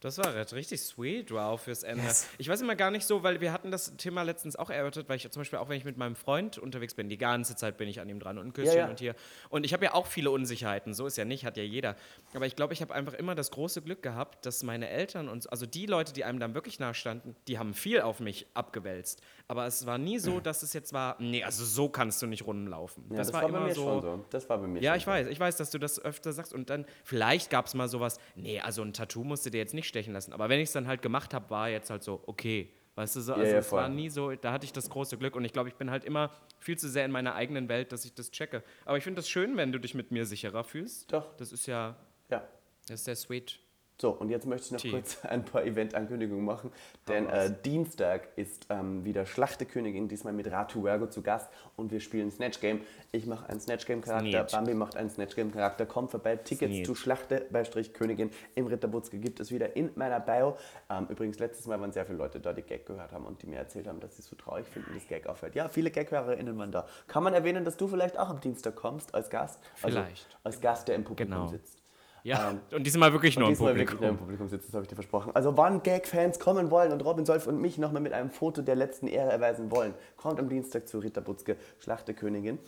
Das war richtig sweet, wow, fürs Ende. Ich weiß immer gar nicht so, weil wir hatten das Thema letztens auch erörtert, weil ich zum Beispiel auch, wenn ich mit meinem Freund unterwegs bin, die ganze Zeit bin ich an ihm dran und Küsschen Ja, ja. und hier. Und ich habe ja auch viele Unsicherheiten, so ist ja nicht, hat ja jeder. Aber ich glaube, ich habe einfach immer das große Glück gehabt, dass meine Eltern und, also die Leute, die einem dann wirklich nahe standen, die haben viel auf mich abgewälzt. Aber es war nie so, dass es jetzt war, nee, also so kannst du nicht rumlaufen. Ja, das, war, immer bei mir so, schon so. Das war bei mir ja, ich weiß, ich weiß, dass du das öfter sagst und dann vielleicht gab es mal sowas, nee, also ein Tattoo musst du dir jetzt nicht stechen lassen, aber wenn ich es dann halt gemacht habe, war jetzt halt so, okay, weißt du so, also ja, es war nie so, da hatte ich das große Glück und ich glaube, ich bin halt immer viel zu sehr in meiner eigenen Welt, dass ich das checke. Aber ich finde das schön, wenn du dich mit mir sicherer fühlst. Doch. Das ist ja. Ja. das ist sehr sweet. So, und jetzt möchte ich noch Tee. kurz ein paar Event-Ankündigungen machen, denn äh, Dienstag ist ähm, wieder Schlachtekönigin, diesmal mit Ratu Vergo zu Gast und wir spielen Snatch Game. Ich mache einen Snatch Game-Charakter, Snatch. Bambi macht einen Snatch Game-Charakter. Kommt vorbei, Tickets Snatch. zu Schlachte-Königin im Ritterbutzke gibt es wieder in meiner Bio. Ähm, übrigens, letztes Mal waren sehr viele Leute da, die Gag gehört haben und die mir erzählt haben, dass sie es so traurig finden, dass Gag aufhört. Ja, viele Gag-HörerInnen waren da. Kann man erwähnen, dass du vielleicht auch am Dienstag kommst als Gast? Vielleicht. Also als Gast, der im Publikum Genau. sitzt. Ja, Ähm, und diesmal wirklich nur im Publikum. wirklich nur im Publikum sitzt, das habe ich dir versprochen. Also wann Gag-Fans kommen wollen und Robin Solf und mich nochmal mit einem Foto der letzten Ehre erweisen wollen, kommt am Dienstag zu Rita Butzke, Schlachtekönigin.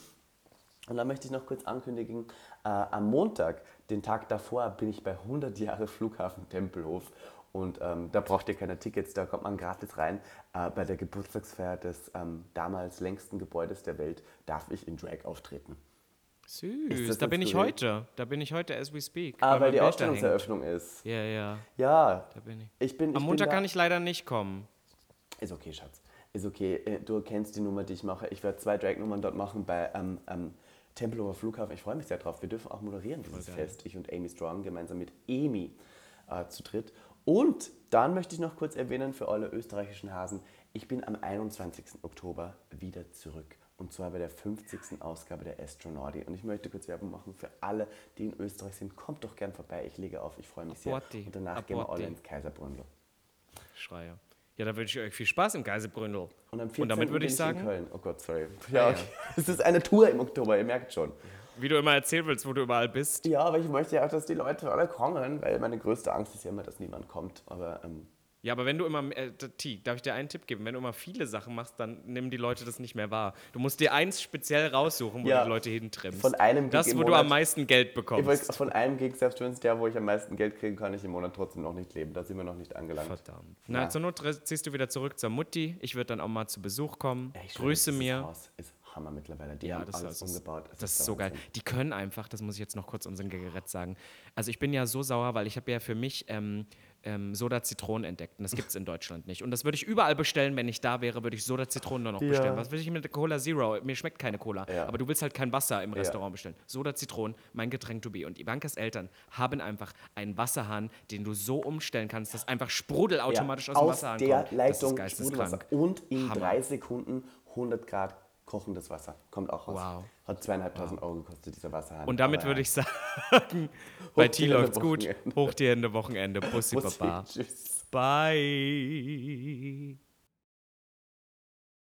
Und dann möchte ich noch kurz ankündigen, äh, am Montag, den Tag davor, bin ich bei 100 Jahre Flughafen Tempelhof. Und ähm, da braucht ihr keine Tickets, da kommt man gratis rein. Äh, bei der Geburtstagsfeier des ähm, damals längsten Gebäudes der Welt darf ich in Drag auftreten. Süß, da bin ich heute. Da bin ich heute as we speak. Ah, weil mein die Ausstellungseröffnung ist. Ja, ja, Ja, da bin ich. ich bin. Am ich bin Montag da- kann ich leider nicht kommen. Ist okay, Schatz. Ist okay. Äh, Du kennst die Nummer, die ich mache. Ich werde zwei Drag-Nummern dort machen bei ähm, ähm, Tempelhofer Flughafen. Ich freue mich sehr drauf. Wir dürfen auch moderieren dieses geil. Fest. Ich und Amy Strong gemeinsam mit Amy äh, zu dritt. Und dann möchte ich noch kurz erwähnen für alle österreichischen Hasen, ich bin am 21. Oktober wieder zurück. Und zwar bei der 50. Ausgabe der Astronauti. Und ich möchte kurz Werbung machen für alle, die in Österreich sind. Kommt doch gern vorbei. Ich lege auf. Ich freue mich sehr. Aborti. Und danach gehen wir alle ins Kaiserbrunn. Schreier. Ja, dann wünsche ich euch viel Spaß im Geiselbründel. Und am 14. damit würde ich sagen, in Köln. Oh Gott, sorry. Ah, Ja, ja. okay. Es ist eine Tour im Oktober, ihr merkt schon. wie du immer erzählen willst, wo du überall bist. Ja, aber ich möchte ja auch, dass die Leute alle kommen, weil meine größte Angst ist ja immer, dass niemand kommt. Aber ähm, Ja, aber wenn du immer, äh, T, darf ich dir einen Tipp geben? Wenn du immer viele Sachen machst, dann nehmen die Leute das nicht mehr wahr. Du musst dir eins speziell raussuchen, wo Ja, du die Leute hintrimmst. von einem Das, Gig im wo du Monat- am meisten Geld bekommst. wollte von einem Gig, selbst wenn es der, wo ich am meisten Geld kriege, kann ich im Monat trotzdem noch nicht leben. Da sind wir noch nicht angelangt. Verdammt. Na, Ja. zur Not ziehst du wieder zurück zur Mutti. Ich würde dann auch mal zu Besuch kommen. Ey, Grüße mir. Haus ist Hammer mittlerweile. Die Ja, haben das, alles das, ist, umgebaut. Es das ist so geil. Die können einfach, das muss ich jetzt noch kurz unseren Gerät sagen. Also ich bin ja so sauer, weil ich habe ja für mich ähm, ähm, Soda Zitronen entdeckt und das gibt es in Deutschland nicht. Und das würde ich überall bestellen, wenn ich da wäre, würde ich Soda Zitronen nur noch Ja. bestellen. Was will ich mit der Cola Zero? Mir schmeckt keine Cola. Ja. Aber du willst halt kein Wasser im Restaurant bestellen. Soda Zitronen, mein Getränk to be. Und Ivankas Eltern haben einfach einen Wasserhahn, den du so umstellen kannst, dass einfach Sprudel automatisch ja, aus dem aus Wasserhahn der kommt. Leitung das ist Sprudelwasser. Und in Hammer. drei Sekunden 100 Grad kochendes Wasser. Kommt auch raus. Wow. Hat zweieinhalbtausend Euro gekostet, dieser Wasserhahn. Und damit Aber würde ich sagen, bei T läuft's gut. Hoch die Hände Wochenende. Bussi Bussi, Baba. Tschüss. Bye.